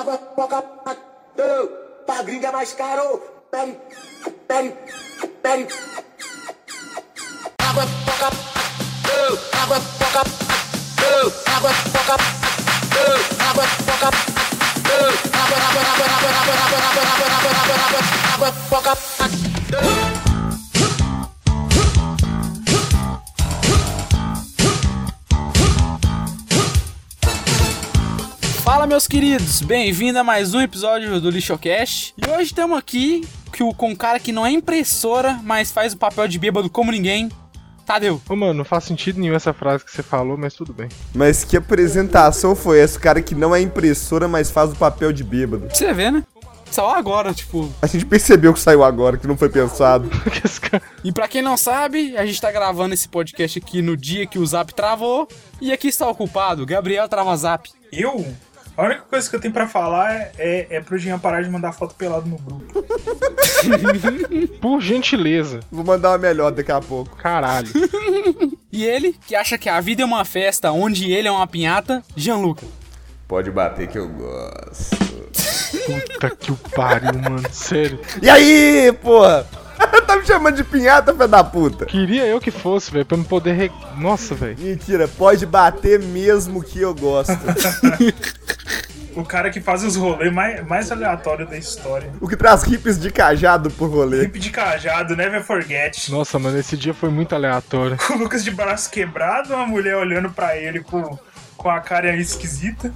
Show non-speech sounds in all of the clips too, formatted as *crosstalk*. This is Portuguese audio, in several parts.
Água, coca, pra gringa é mais caro. Pere, pere, pere. Água, coca, água, coca, água, coca, água, coca, água, água, água, água, água, água, água, água, água, água, água, água, coca. Fala, meus queridos, bem-vindo a mais um episódio do Lixocast. E hoje estamos aqui com um cara que não é impressora, mas faz o papel de bêbado como ninguém. Tadeu. Ô, mano, não faz sentido nenhum essa frase que você falou, mas tudo bem. Mas que apresentação foi essa? O cara que não é impressora, mas faz o papel de bêbado. Você ver, né? Só agora, tipo. A gente percebeu que saiu agora, que não foi pensado. *laughs* e pra quem não sabe, a gente tá gravando esse podcast aqui no dia que o Zap travou. E aqui está o culpado, Gabriel Trava Zap. Eu? A única coisa que eu tenho pra falar é, é, é pro Jean parar de mandar foto pelado no grupo. *laughs* Por gentileza. Vou mandar uma melhor daqui a pouco. Caralho. *laughs* e ele, que acha que a vida é uma festa onde ele é uma pinhata, Gianluca. Pode bater que eu gosto. Puta que o pariu, mano. Sério. E aí, porra? *laughs* tá me chamando de pinhata, filho da puta. Queria eu que fosse, velho, pra me poder. Re... Nossa, velho. Mentira, pode bater mesmo que eu gosto. O cara que faz os rolês mais, mais aleatórios da história. O que traz hips de cajado pro rolê. Hip de cajado, never forget. Nossa, mano, esse dia foi muito aleatório. Com *laughs* o Lucas de braço quebrado, uma mulher olhando para ele com com a cara esquisita.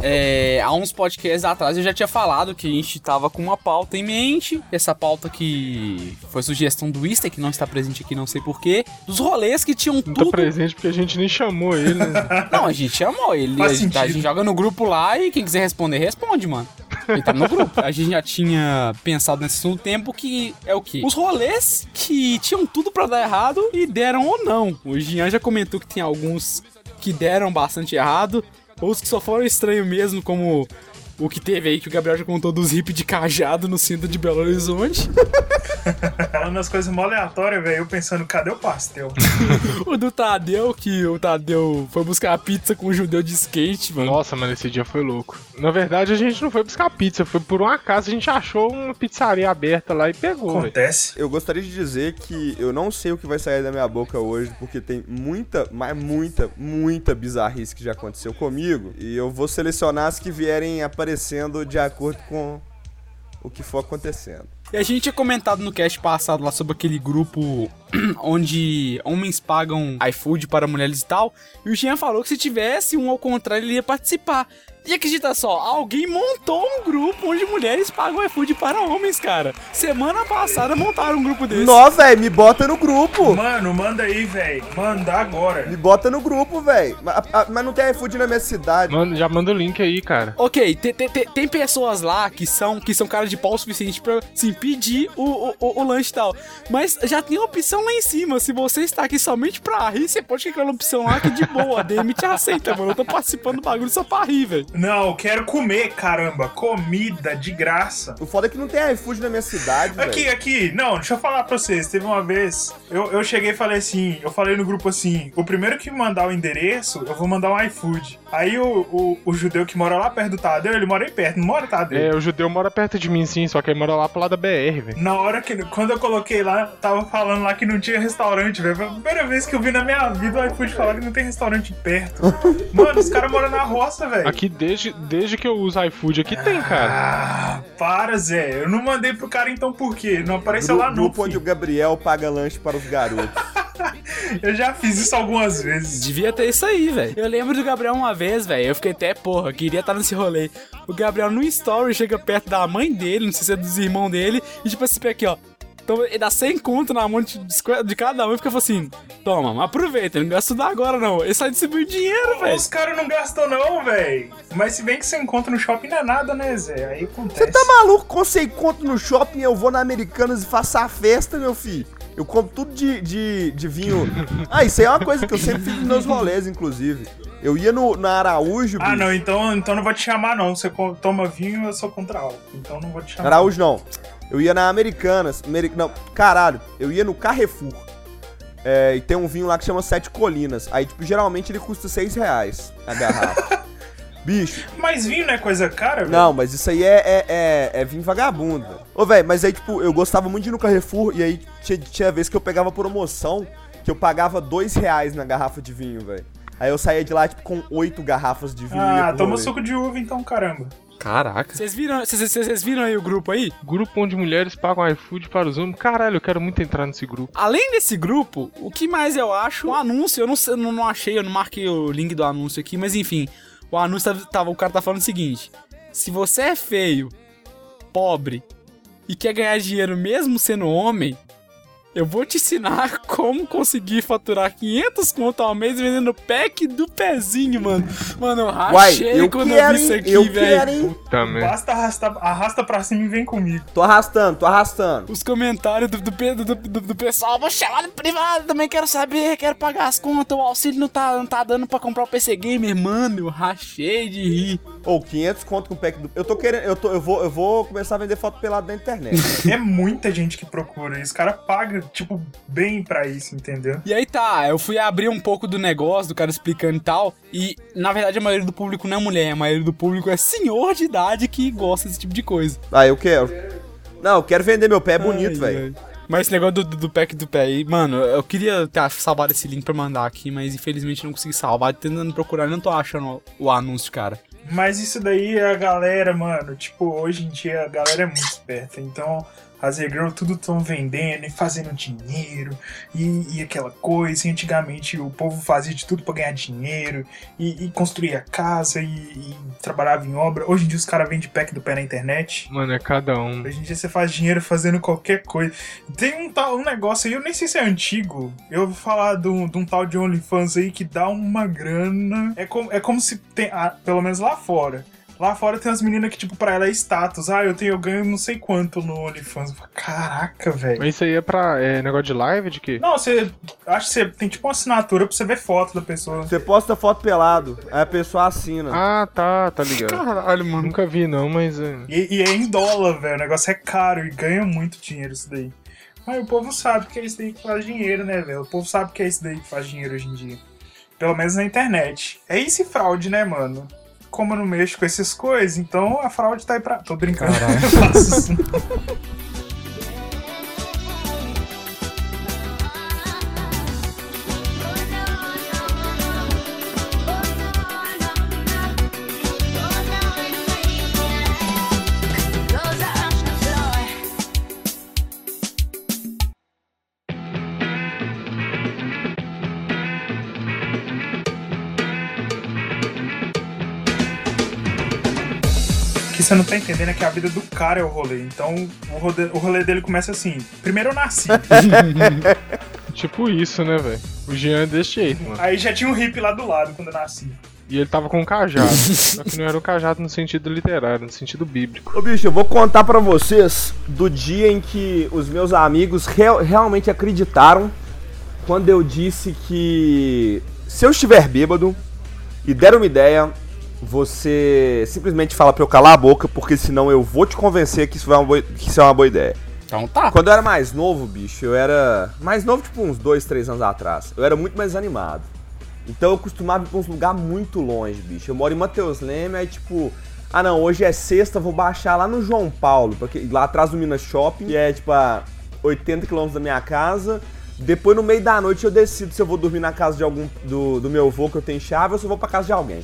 É, há uns podcasts atrás eu já tinha falado que a gente tava com uma pauta em mente. Essa pauta que foi sugestão do Easter, que não está presente aqui, não sei porquê. Dos rolês que tinham tudo. Não tá presente porque a gente nem chamou ele. Né? *laughs* não, a gente chamou ele. A gente, a gente, joga no grupo lá e quem quiser responder, responde, mano. Ele tá no grupo. A gente já tinha pensado nesse assunto tempo que é o quê? Os rolês que tinham tudo para dar errado e deram ou não. O Jean já comentou que tem alguns que deram bastante errado, ou os que só foram estranhos mesmo, como o que teve aí que o Gabriel já contou dos hip de cajado no centro de Belo Horizonte. *laughs* Falando as coisas mó aleatórias, velho. Eu pensando, cadê o pastel? *laughs* o do Tadeu, que o Tadeu foi buscar a pizza com o um judeu de skate, mano. Nossa, mano, esse dia foi louco. Na verdade, a gente não foi buscar pizza, foi por um acaso a gente achou uma pizzaria aberta lá e pegou. Acontece. Véio. Eu gostaria de dizer que eu não sei o que vai sair da minha boca hoje, porque tem muita, mas muita, muita bizarrice que já aconteceu comigo. E eu vou selecionar as que vierem aparecendo de acordo com o que for acontecendo. E a gente tinha comentado no cast passado lá sobre aquele grupo *clears throat* onde homens pagam iFood para mulheres e tal. E o Jean falou que se tivesse um ao contrário, ele ia participar. E acredita só, alguém montou um grupo onde mulheres pagam iFood para homens, cara. Semana passada montaram um grupo desse. Nossa, velho, me bota no grupo. Mano, manda aí, velho. Manda agora. Me bota no grupo, velho. Mas, mas, não tem iFood na minha cidade. Mano, já manda o link aí, cara. Ok, tem, tem, tem pessoas lá que são, que são caras de pau o suficiente pra, sim, pedir o, o, o, o lanche e tal. Mas já tem uma opção lá em cima. Se você está aqui somente pra rir, você pode clicar na opção lá que de boa. A DM te aceita, mano. Eu tô participando do bagulho só pra rir, velho. Não, quero comer, caramba. Comida de graça. O foda é que não tem iFood na minha cidade, Aqui, véio. aqui. Não, deixa eu falar pra vocês. Teve uma vez, eu, eu cheguei e falei assim, eu falei no grupo assim, o primeiro que mandar o endereço, eu vou mandar um iFood. Aí o, o, o judeu que mora lá perto do Tadeu, ele mora aí perto, não mora Tadeu? É, o judeu mora perto de mim, sim, só que ele mora lá pro lado da BR, velho. Na hora que, quando eu coloquei lá, tava falando lá que não tinha restaurante, velho. Foi a primeira vez que eu vi na minha vida o iFood falar que não tem restaurante perto. *laughs* Mano, os caras moram na roça, velho. Aqui desde, desde que eu uso iFood aqui tem, cara. Ah, para, Zé. Eu não mandei pro cara então por quê? Não apareceu Gru lá não. Grupo onde o Gabriel paga lanche para os garotos. *laughs* eu já fiz isso algumas vezes. Devia ter isso aí, velho. Eu lembro do Gabriel uma vez, velho. Eu fiquei até, porra, queria estar nesse rolê. O Gabriel no story chega perto da mãe dele, não sei se é dos irmãos dele, e tipo assim, aqui, ó. Então ele dá 100 conto na mão de, de cada um e fica assim: toma, aproveita, não gasta tudo agora não. Ele sai distribuindo dinheiro, velho. Os caras não gastam, não, velho. Mas se bem que você encontra no shopping não é nada, né, Zé? Aí acontece. Você tá maluco? Com 100 conto no shopping, eu vou na Americanas e faço a festa, meu filho. Eu compro tudo de, de, de vinho. *laughs* Ah, isso aí é uma coisa que eu sempre fiz nos meus rolês, inclusive. Eu ia no, na Araújo. Ah, bicho. não, então, então não vou te chamar, não. Você toma vinho, eu sou contra álcool. Então não vou te chamar. Araújo não. Eu ia na Americanas. Ameri... Não, caralho. Eu ia no Carrefour. É, e tem um vinho lá que chama Sete Colinas. Aí, tipo, geralmente ele custa seis reais a garrafa. *laughs* Bicho, Mas vinho não é coisa cara, velho? não, mas isso aí é, é, é, é vinho vagabundo. Ô, velho, mas aí, tipo, eu gostava muito de ir no Carrefour e aí tinha, tinha vez que eu pegava promoção que eu pagava dois reais na garrafa de vinho, velho. Aí eu saía de lá, tipo, com oito garrafas de vinho. Ah, toma suco de uva então, caramba. Caraca. Vocês viram, vocês, vocês- vocês viram aí o grupo aí? Grupo onde mulheres pagam iFood para os homens. Caralho, eu quero muito entrar nesse grupo. Além desse grupo, o que mais eu acho? O anúncio, eu não, eu não, não achei, eu não marquei o link do anúncio aqui, mas enfim. O anúncio tava, tava- o cara tá falando o seguinte: se você é feio, pobre e quer ganhar dinheiro mesmo sendo homem, eu vou te ensinar *laughs* como conseguir faturar 500 conto ao mês vendendo pack do pezinho, mano. Mano, eu Uai, rachei eu quando quero, eu vi isso aqui, velho. Basta arrastar, arrasta pra cima e vem comigo. Tô arrastando, tô arrastando. Os comentários do, do, do, do, do- do pessoal, vou chamar no privado, também quero saber, quero pagar as contas, o auxílio não tá, não tá dando pra comprar o PC Gamer, mano, eu rachei de rir. Ou 500 conto com o pack do... Eu tô querendo... Eu, tô, eu, vou, eu vou começar a vender foto pelado na internet. *laughs* É muita gente que procura. O cara paga, tipo, bem pra isso, entendeu? E aí tá, eu fui abrir um pouco do negócio, do cara explicando e tal, e na verdade a maioria do público não é mulher, a maioria do público é senhor de idade que gosta desse tipo de coisa. ah, eu quero. Não, eu quero vender meu pé, é bonito, velho. Mas esse negócio do, do, do pack do pé aí, mano, eu queria ter salvado esse link pra mandar aqui, mas infelizmente não consegui salvar, tentando procurar, não tô achando o, o anúncio, cara. Mas isso daí é a galera, mano. Tipo, hoje em dia a galera é muito esperta. Então, as e-girl tudo tão vendendo e fazendo dinheiro e, e aquela coisa. E antigamente o povo fazia de tudo pra ganhar dinheiro e, e construía casa e, e trabalhava em obra. Hoje em dia os caras vendem pack do pé na internet. Mano, é cada um. Hoje em dia você faz dinheiro fazendo qualquer coisa. Tem um, tal, um negócio aí, eu nem sei se é antigo. Eu ouvi falar de um, de um tal de OnlyFans aí que dá uma grana. É como, é como se tem. ah, pelo menos lá fora. Lá fora tem umas meninas que, tipo, pra ela é status. Ah, eu tenho, eu ganho não sei quanto no OnlyFans. Eu falo, Caraca, velho. Mas isso aí é pra é, negócio de live de quê? Não, você. Acho que você tem tipo uma assinatura pra você ver foto da pessoa. Você posta foto pelado, aí a pessoa assina. Ah, tá, tá ligado. Caralho, mano. Nunca vi não, mas. é, E, e é em dólar, velho. O negócio é caro e ganha muito dinheiro isso daí. Mas o povo sabe que é isso daí que faz dinheiro, né, velho? O povo sabe que é isso daí que faz dinheiro hoje em dia. Pelo menos na internet. É isso e fraude, né, mano? Como eu não mexo com essas coisas, então a fraude tá aí pra. Tô brincando. *laughs* eu você não tá entendendo é que a vida do cara é o rolê. Então o rolê, o rolê dele começa assim. Primeiro eu nasci. *laughs* Tipo isso, né, velho? O Jean é desse jeito, mano. aí já tinha um hippie lá do lado quando eu nasci. E ele tava com um cajado. Só que não era um cajado no sentido literário, no sentido bíblico. Ô bicho, eu vou contar pra vocês do dia em que os meus amigos real- realmente acreditaram quando eu disse que se eu estiver bêbado e der uma ideia, você simplesmente fala pra eu calar a boca, porque senão eu vou te convencer que isso é uma boa, que isso é uma boa ideia. Então tá. Quando eu era mais novo, bicho, eu era. Mais novo, tipo, uns dois, três anos atrás. Eu era muito mais animado. Então eu costumava ir pra uns lugares muito longe, bicho. Eu moro em Mateus Leme, aí tipo. Ah não, hoje é sexta, vou baixar lá no João Paulo, porque, lá atrás do Minas Shopping, que é tipo a 80 quilômetros da minha casa. Depois no meio da noite eu decido se eu vou dormir na casa de algum. do, do meu avô que eu tenho chave ou se eu vou pra casa de alguém.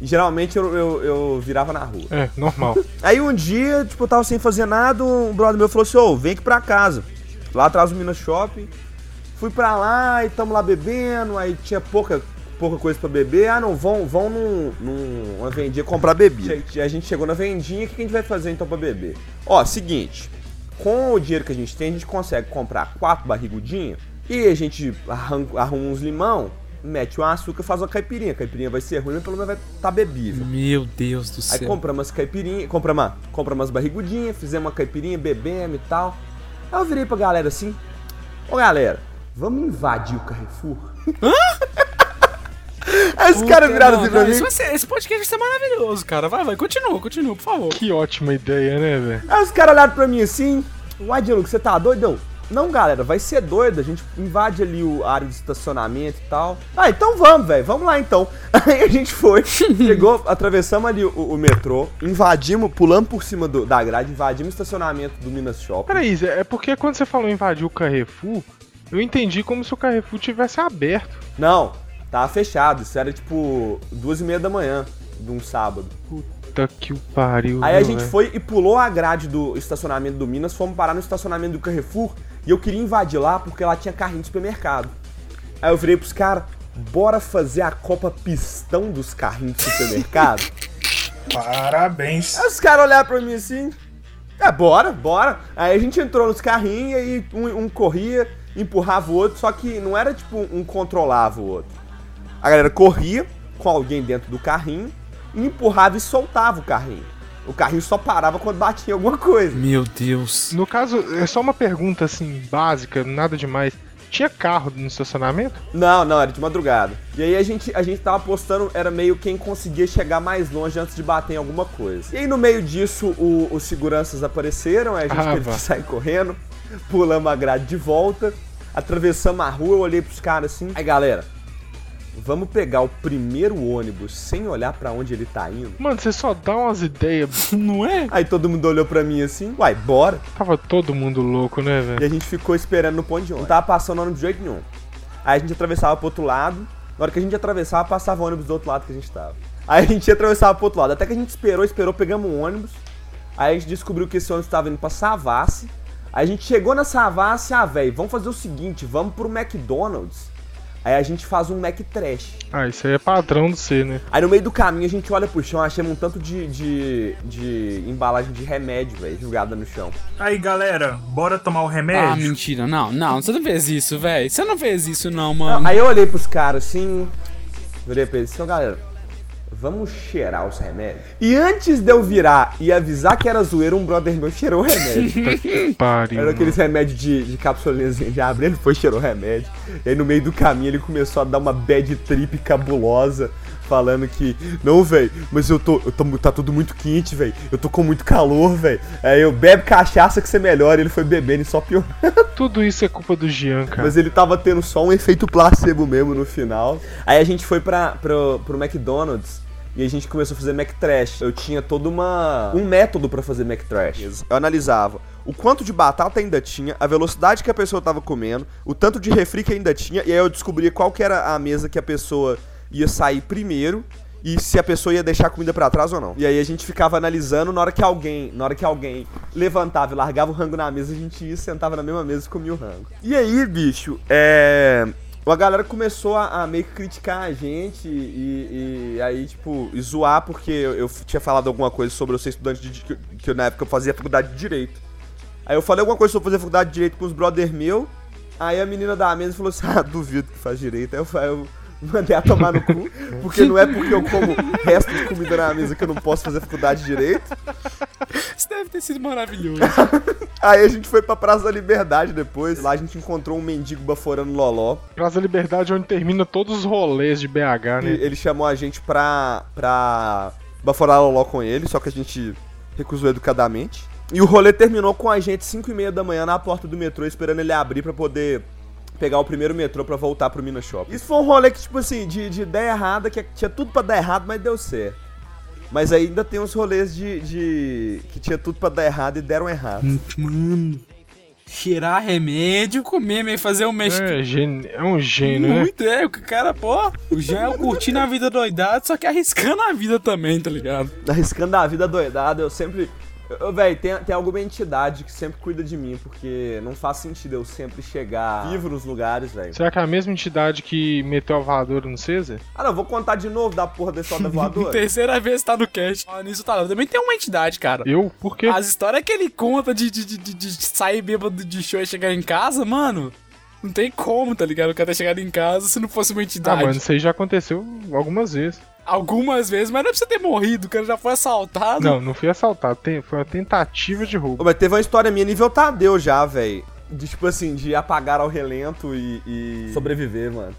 E geralmente eu, eu, eu virava na rua. É, normal. *laughs* Aí um dia, tipo, eu tava sem fazer nada, um brother meu falou assim, ô, vem aqui pra casa. Lá atrás do Minas Shopping. Fui pra lá e tamo lá bebendo, aí tinha pouca, pouca coisa pra beber. Ah, não, vão, vão num, num- numa vendinha comprar bebida. E a gente chegou na vendinha, o que a gente vai fazer então pra beber? Ó, seguinte, com o dinheiro que a gente tem, a gente consegue comprar quatro barrigudinhas e a gente arranca, arruma uns limão, mete o açúcar e faz uma caipirinha. A caipirinha vai ser ruim, mas pelo menos vai estar tá bebível. Meu Deus do Aí céu. compramos umas caipirinhas, compramos, uma- compramos umas barrigudinhas, fizemos uma caipirinha, bebemos e tal. Aí eu virei pra galera assim, ô galera, vamos invadir o Carrefour? *laughs* Aí os caras viraram assim pra mim. ser- esse podcast vai ser maravilhoso, cara. Vai, vai, continua, continua, por favor. que ótima ideia, né, velho? Aí os caras olharam pra mim assim, uai, Diego, você tá doidão? Não, galera, vai ser doido, a gente invade ali o a área de estacionamento e tal. Ah, então vamos, velho, vamos lá então. *laughs* Aí a gente foi, *laughs* chegou, atravessamos ali o, o metrô, invadimos, pulamos por cima do- da grade, invadimos o estacionamento do Minas Shopping. Peraí, Zé, é porque quando você falou invadir o Carrefour, eu entendi como se o Carrefour tivesse aberto. Não, tava fechado, isso era tipo duas e meia da manhã de um sábado. Puta que o pariu. Aí a gente velho? foi e pulou a grade do estacionamento do Minas, fomos parar no estacionamento do Carrefour e eu queria invadir lá porque lá tinha carrinho de supermercado. Aí eu virei pros caras, bora fazer a Copa Pistão dos carrinhos de supermercado? *laughs* Parabéns. Aí os caras olharam pra mim assim, é, bora, bora. Aí a gente entrou nos carrinhos e um, um corria, empurrava o outro, só que não era tipo um controlava o outro. A galera corria com alguém dentro do carrinho, empurrava e soltava o carrinho. O carrinho só parava quando batia em alguma coisa. Meu Deus. No caso, é só uma pergunta assim, básica, nada demais. Tinha carro no estacionamento? Não, não, era de madrugada. E aí a gente, a gente tava apostando, era meio quem conseguia chegar mais longe antes de bater em alguma coisa. E aí no meio disso, o- os seguranças apareceram, aí a gente Ah, teve vá. que sair correndo, pulamos a grade de volta, atravessamos a rua, eu olhei pros caras assim. Aí galera, vamos pegar o primeiro ônibus sem olhar pra onde ele tá indo? Mano, você só dá umas ideias. *laughs* Não é? Aí todo mundo olhou pra mim assim, uai, bora. Tava todo mundo louco, né, E velho? a gente ficou esperando no ponto de ônibus. Não tava passando ônibus de jeito nenhum. Aí a gente atravessava pro outro lado. Na hora que a gente atravessava, passava o ônibus do outro lado que a gente tava. Aí a gente atravessava pro outro lado. Até que a gente esperou, esperou, pegamos um ônibus. Aí a gente descobriu que esse ônibus tava indo pra Savassi. Aí a gente chegou na Savassi, ah, velho, vamos fazer o seguinte, vamos pro McDonald's. Aí a gente faz um Mac Trash. Ah, isso aí é padrão do C, né? Aí no meio do caminho a gente olha pro chão, achamos um tanto de, de, de embalagem de remédio, velho, jogada no chão. Aí, galera, bora tomar o Ah, remédio? mentira. Não, não, você não fez isso, velho. Você não fez isso, não, mano. Aí eu olhei pros caras assim, virei pra eles, então galera, vamos cheirar os remédios. E antes de eu virar e avisar que era zoeira, um brother meu cheirou o remédio. *laughs* Pariu. Era aqueles remédios de, de cápsulinha de abre, ele foi e cheirou o remédio. E aí no meio do caminho ele começou a dar uma bad trip cabulosa. Falando que, não, velho, mas eu tô, eu tô. Tá tudo muito quente, velho. Eu tô com muito calor, velho. Aí eu bebe cachaça que você melhora. Ele foi bebendo e só piorou. *laughs* Tudo isso é culpa do Jean, cara. Mas ele tava tendo só um efeito placebo mesmo no final. Aí a gente foi pra, pro, pro McDonald's e a gente começou a fazer Mac Trash. Eu tinha todo uma, um método pra fazer Mac Trash. Eu analisava o quanto de batata ainda tinha, a velocidade que a pessoa tava comendo, o tanto de refri que ainda tinha, e aí eu descobria qual que era a mesa que a pessoa ia sair primeiro e se a pessoa ia deixar a comida pra trás ou não. E aí a gente ficava analisando na hora que alguém, na hora que alguém levantava e largava o rango na mesa, a gente ia, sentava na mesma mesa e comia o rango. E aí, bicho, é a galera começou a, a meio que criticar a gente e, e aí, tipo, e zoar porque eu, eu tinha falado alguma coisa sobre eu ser estudante de que, que na época eu fazia faculdade de Direito. Aí eu falei alguma coisa sobre fazer faculdade de Direito com os brother meu, aí a menina da mesa falou assim, *laughs* ah, duvido que faz Direito. Aí eu, falei, eu mandei a tomar no cu, porque não é porque eu como resto de comida na mesa que eu não posso fazer faculdade de Direito. Isso deve ter sido maravilhoso. *laughs* Aí a gente foi pra Praça da Liberdade depois, lá a gente encontrou um mendigo baforando loló. Praça da Liberdade é onde termina todos os rolês de BH, E né? ele chamou a gente pra, pra baforar loló com ele, só que a gente recusou educadamente. E o rolê terminou com a gente 5 e meia da manhã na porta do metrô, esperando ele abrir pra poder pegar o primeiro metrô pra voltar pro Minas Shopping. Isso foi um rolê que, tipo assim, de, de ideia errada, que tinha tudo pra dar errado, mas deu certo. Mas ainda tem uns rolês de, de. que tinha tudo pra dar errado e deram errado. Mano. Cheirar remédio, comer, meio fazer um mexe. É, gênio, é um gênio, né? Muito, é, o cara, pô, o Jean é o curtindo a vida doidado, só que arriscando a vida também, tá ligado? arriscando a vida doidada, eu sempre. Véi, tem, tem alguma entidade que sempre cuida de mim, porque não faz sentido eu sempre chegar vivo nos lugares, velho. Será que é a mesma entidade que meteu a voadora no César? Ah, não, vou contar de novo da porra da história *laughs* da voadora. Terceira vez tá no cast. Falando nisso, tá, também tem uma entidade, cara. Eu? Por quê? As histórias que ele conta de, de, de, de- sair bêbado de show e chegar em casa, mano, não tem como, tá ligado? O cara ter chegado em casa se não fosse uma Ah, entidade. mano, isso aí já aconteceu algumas vezes. Algumas vezes, mas não é pra você ter morrido, o cara já foi assaltado. Não, não fui assaltado, tem- foi uma tentativa de Ô, roubo. Mas teve uma história minha nível Tadeu já, velho. De tipo assim, de apagar ao relento e, e sobreviver, mano.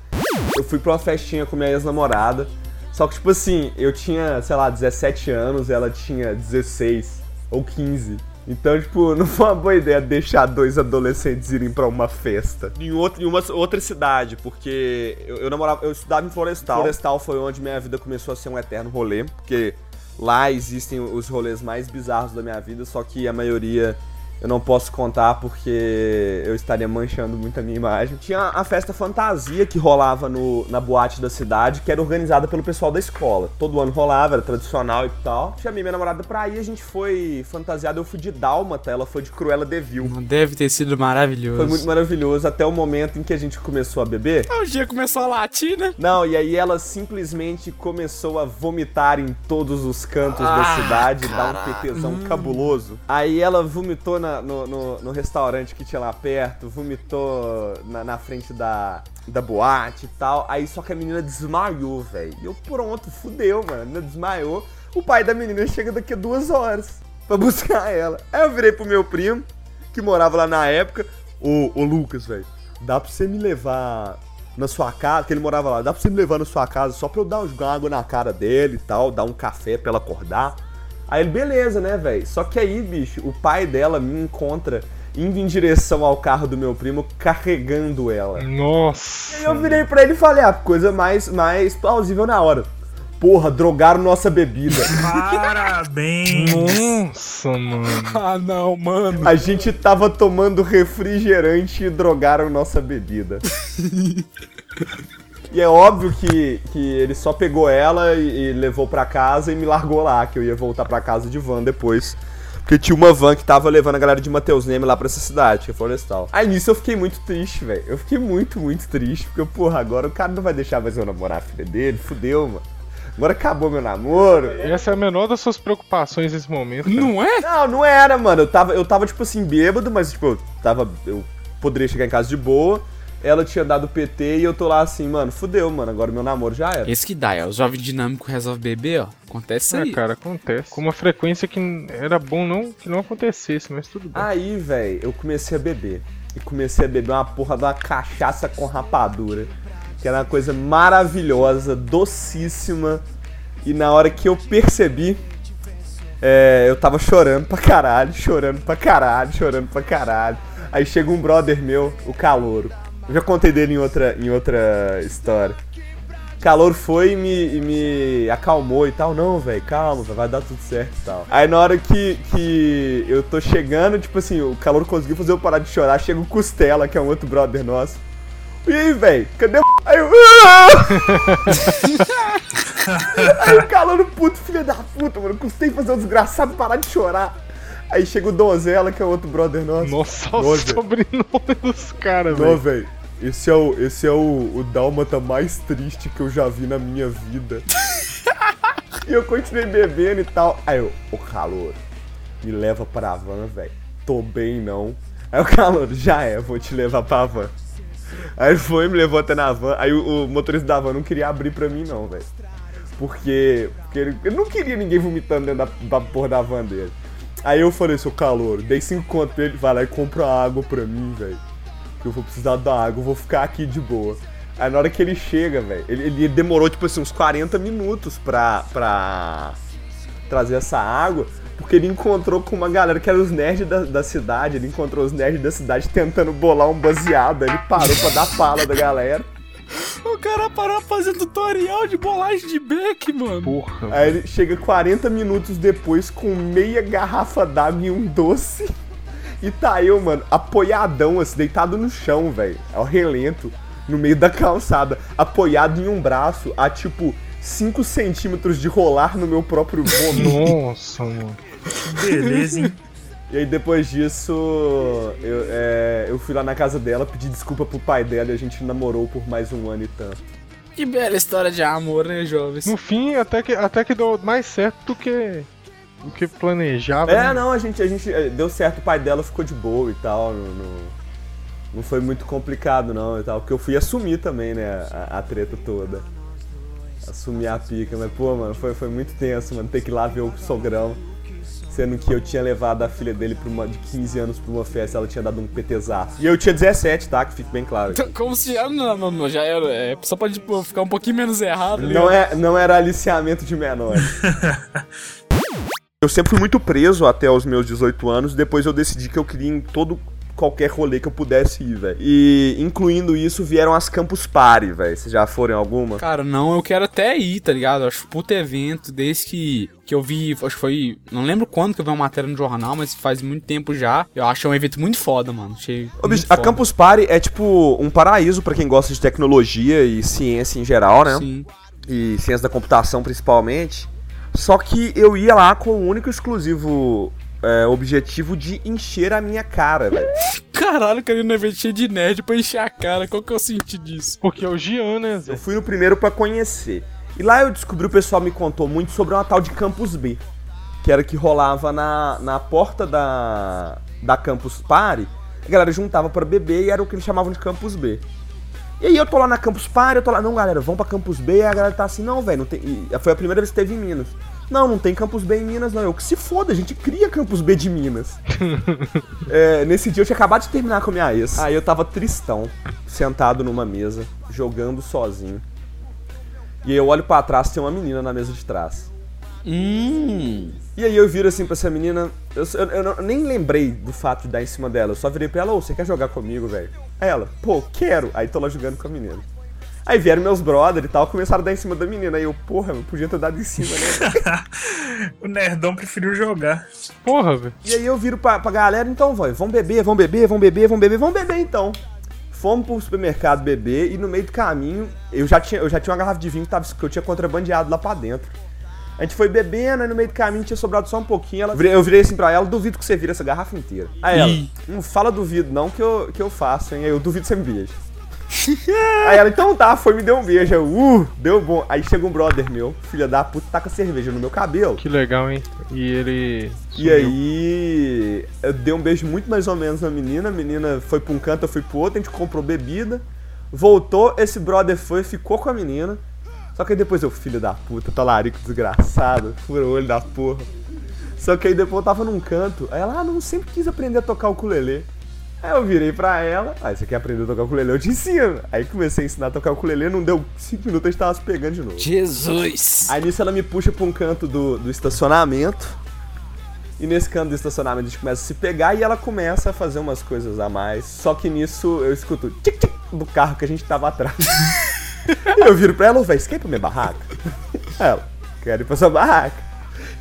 Eu fui pra uma festinha com minha ex-namorada. Só que, tipo assim, eu tinha, sei lá, 17 anos, ela tinha 16 ou 15. Então, tipo, *laughs* não foi uma boa ideia deixar dois adolescentes irem pra uma festa. Em, outro, em uma outra cidade, porque eu, eu namorava, eu estudava em Florestal. Florestal foi onde minha vida começou a ser um eterno rolê, porque lá existem os rolês mais bizarros da minha vida, só que a maioria eu não posso contar porque eu estaria manchando muito a minha imagem. Tinha a festa fantasia que rolava no, na boate da cidade, que era organizada pelo pessoal da escola. Todo ano rolava, era tradicional e tal. Chamei minha namorada pra ir, a gente foi fantasiado. Eu fui de Dálmata, ela foi de Cruella de Vil. Deve ter sido maravilhoso. Foi muito maravilhoso até o momento em que a gente começou a beber. Ah, o dia começou a latir, né? Não, e aí ela simplesmente começou a vomitar em todos os cantos da Ah, cidade, dar um PTzão Hum. cabuloso. Aí ela vomitou na- no, no- no restaurante que tinha lá perto, vomitou na, na frente da, da boate e tal. Aí só que a menina desmaiou, velho. E eu, pronto, fudeu, mano. A menina desmaiou. O pai da menina chega daqui a duas horas pra *laughs* buscar ela. Aí eu virei pro meu primo, que morava lá na época. Ô, ô Lucas, velho, dá pra você me levar na sua casa, que ele morava lá, dá pra você me levar na sua casa só pra eu dar uma água na cara dele e tal, dar um café pra ela acordar. Aí ele, beleza, né, velho? Só que aí, bicho, o pai dela me encontra indo em direção ao carro do meu primo, carregando ela. Nossa. Aí eu virei pra ele e falei, ah, coisa mais, mais plausível na hora. Porra, drogaram nossa bebida. *laughs* Parabéns! Nossa, mano. *laughs* Ah, não, mano. A gente tava tomando refrigerante e drogaram nossa bebida. *laughs* E é óbvio que, que ele só pegou ela e, e levou pra casa e me largou lá, que eu ia voltar pra casa de van depois. Porque tinha uma van que tava levando a galera de Mateus Neme lá pra essa cidade, que é Florestal. Aí nisso eu fiquei muito triste, velho. Eu fiquei muito, muito triste. Porque, porra, agora o cara não vai deixar mais eu namorar a filha dele. Fudeu, mano. Agora acabou meu namoro. Essa é a menor das suas preocupações nesse momento. cara. Não é? Não, não era, mano. Eu tava, eu tava tipo assim, bêbado, mas, tipo, eu tava. Eu poderia chegar em casa de boa. Ela tinha dado PT e eu tô lá assim, mano, fudeu, mano. Agora meu namoro já era. Esse que dá, é. O jovem dinâmico resolve beber, ó. Acontece Ah, aí. cara, acontece. Com uma frequência que era bom não, que não acontecesse, mas tudo bem. Aí, velho, eu comecei a beber. E comecei a beber uma porra de uma cachaça com rapadura. Que era uma coisa maravilhosa, docíssima. E na hora que eu percebi, é, eu tava chorando pra caralho, chorando pra caralho, chorando pra caralho. Aí chega um brother meu, o Calouro. Eu já contei dele em outra, em outra história. Calor foi e me, e me acalmou e tal. Não, velho, calma, véi, vai dar tudo certo e tal. Aí na hora que, que eu tô chegando, tipo assim, o calor conseguiu fazer eu parar de chorar. Chega o Costela, que é um outro brother nosso. E aí, velho, cadê o. Aí eu. *laughs* aí o calor puto, filho da puta, mano. Custei fazer o desgraçado parar de chorar. Aí chega o Donzela, que é outro brother nosso. Nossa, olha o Nossa. sobrenome dos caras, Não, velho. Esse é, o, esse é o, o Dálmata mais triste que eu já vi na minha vida. e eu continuei bebendo e tal. Aí eu, ô calor, me leva pra van, velho. Tô bem não. Aí o calor, já é, vou te levar pra van. Aí foi, me levou até na van. Aí o, o motorista da van não queria abrir pra mim, não, velho. Porque, porque ele, ele não queria ninguém vomitando dentro da, da porra da van dele. Aí eu falei, seu calor, dei 5 conto pra ele, vai lá e compra água pra mim, velho. Que eu vou precisar da água, eu vou ficar aqui de boa. Aí na hora que ele chega, velho, ele, ele demorou, tipo assim, uns 40 minutos pra, pra trazer essa água, porque ele encontrou com uma galera que era os nerds da, da cidade, ele encontrou os nerds da cidade tentando bolar um baseado, aí ele parou pra dar pala da galera. O cara parou pra fazer tutorial de bolagem de beck, mano. Porra. Aí ele chega 40 minutos depois com meia garrafa d'água e um doce. E tá eu, mano, apoiadão, assim, deitado no chão, velho. Ao relento, no meio da calçada, apoiado em um braço, a tipo 5 centímetros de rolar no meu próprio *laughs* vômito. Nossa, mano. Beleza, hein? e aí depois disso, eu, é, eu fui lá na casa dela, pedi desculpa pro pai dela e a gente namorou por mais um ano e tanto. Que bela história de amor, né, jovens? No fim, até que, até que deu mais certo do que, do que planejava. É, né? não, a gente, a gente eh, deu certo, o pai dela ficou de boa e tal, não, não, não foi muito complicado não e tal, porque eu fui assumir também, né, a, a treta toda. Assumir a pica, mas pô, mano, foi, foi muito tenso, mano, ter que ir lá ver o sogrão. Sendo que eu tinha levado a filha dele pra uma, de 15 anos pra uma festa, ela tinha dado um PTzaço. E eu tinha 17, tá? Que fique bem claro. *laughs* Como se. Ah, não, não, não, já era. É, só pra tipo, ficar um pouquinho menos errado. Não, é, não era aliciamento de menores. *laughs* Eu sempre fui muito preso até os meus 18 anos, depois eu decidi que eu queria em todo qualquer rolê que eu pudesse ir, velho. E incluindo isso, vieram as Campus Party, velho. Vocês já foram em alguma? Cara, não, eu quero até ir, tá ligado? Eu acho puto evento, desde que, que eu vi, acho que foi. Não lembro quando que eu vi uma matéria no jornal, mas faz muito tempo já. Eu acho um evento muito foda, mano. Achei. Ô, bicho, muito a foda. Campus Party é tipo um paraíso pra quem gosta de tecnologia e ciência em geral, né? Sim. E ciência da computação principalmente. Só que eu ia lá com o único e exclusivo é, objetivo de encher a minha cara, velho. Caralho, querendo um evento cheio de nerd pra encher a cara. Qual que é o sentido disso? Porque é o Gian, né, Zé? Eu fui no primeiro pra conhecer. E lá eu descobri, o pessoal me contou muito sobre uma tal de Campus B. Que era que rolava na, na porta da, da Campus Party. A galera juntava pra beber e era o que eles chamavam de Campus B. E aí eu tô lá na Campus Party, eu tô lá, não galera, vamos pra Campus B, e a galera tá assim, não velho, não tem... e foi a primeira vez que teve em Minas. Não, não tem Campus B em Minas não, eu que se foda, a gente cria Campus B de Minas. *laughs* É, nesse dia eu tinha acabado de terminar com a minha ex. Aí eu tava tristão, sentado numa mesa, jogando sozinho. E aí eu olho pra trás, tem uma menina na mesa de trás. Hum. E aí eu viro assim pra essa menina, eu, eu- eu nem lembrei do fato de dar em cima dela, eu só virei pra ela, ô, você quer jogar comigo, velho? Aí ela, pô, quero. Aí tô lá jogando com a menina. Aí vieram meus brother e tal, começaram a dar em cima da menina. Aí eu, porra, eu podia ter dado em cima, né? *laughs* O nerdão preferiu jogar. Porra, velho. E aí eu viro pra, pra galera, então, vai, vamos beber, vamos beber, vamos beber, vamos beber, vamos beber então. Fomos pro supermercado beber e no meio do caminho, eu já tinha, eu já tinha uma garrafa de vinho que, tava, que eu tinha contrabandeado lá pra dentro. A gente foi bebendo, aí no meio do caminho tinha sobrado só um pouquinho. Ela, eu virei assim pra ela, duvido que você vira essa garrafa inteira. Aí ela, Ih. não fala duvido não que eu, que eu faço, hein? Aí eu duvido que você me beija. *laughs* Aí ela, então tá, foi, me deu um beijo. Eu, uh, deu bom. Aí chega um brother meu, filha da puta, taca cerveja no meu cabelo. Que legal, hein? E ele. E sumiu. aí, eu dei um beijo muito mais ou menos na menina. A menina foi pra um canto, eu fui pro outro. A gente comprou bebida. Voltou, esse brother foi, ficou com a menina. Só que aí depois eu, filho da puta, talarico desgraçado, fura o olho da porra. Só que aí depois eu tava num canto. Aí ela, ah, não, sempre quis aprender a tocar o ukulele. Aí eu virei pra ela, aí você quer aprender a tocar o ukulele? Eu te ensino. Aí comecei a ensinar a tocar o ukulele, não deu 5 minutos, a gente tava se pegando de novo. Jesus. Aí nisso ela me puxa pra um canto do, do estacionamento. E nesse canto do estacionamento a gente começa a se pegar e ela começa a fazer umas coisas a mais. Só que nisso eu escuto tic tic do carro que a gente tava atrás. *laughs* *laughs* eu viro pra ela, véi, você quer ir pra minha barraca? *laughs* Ela, quero ir pra sua barraca.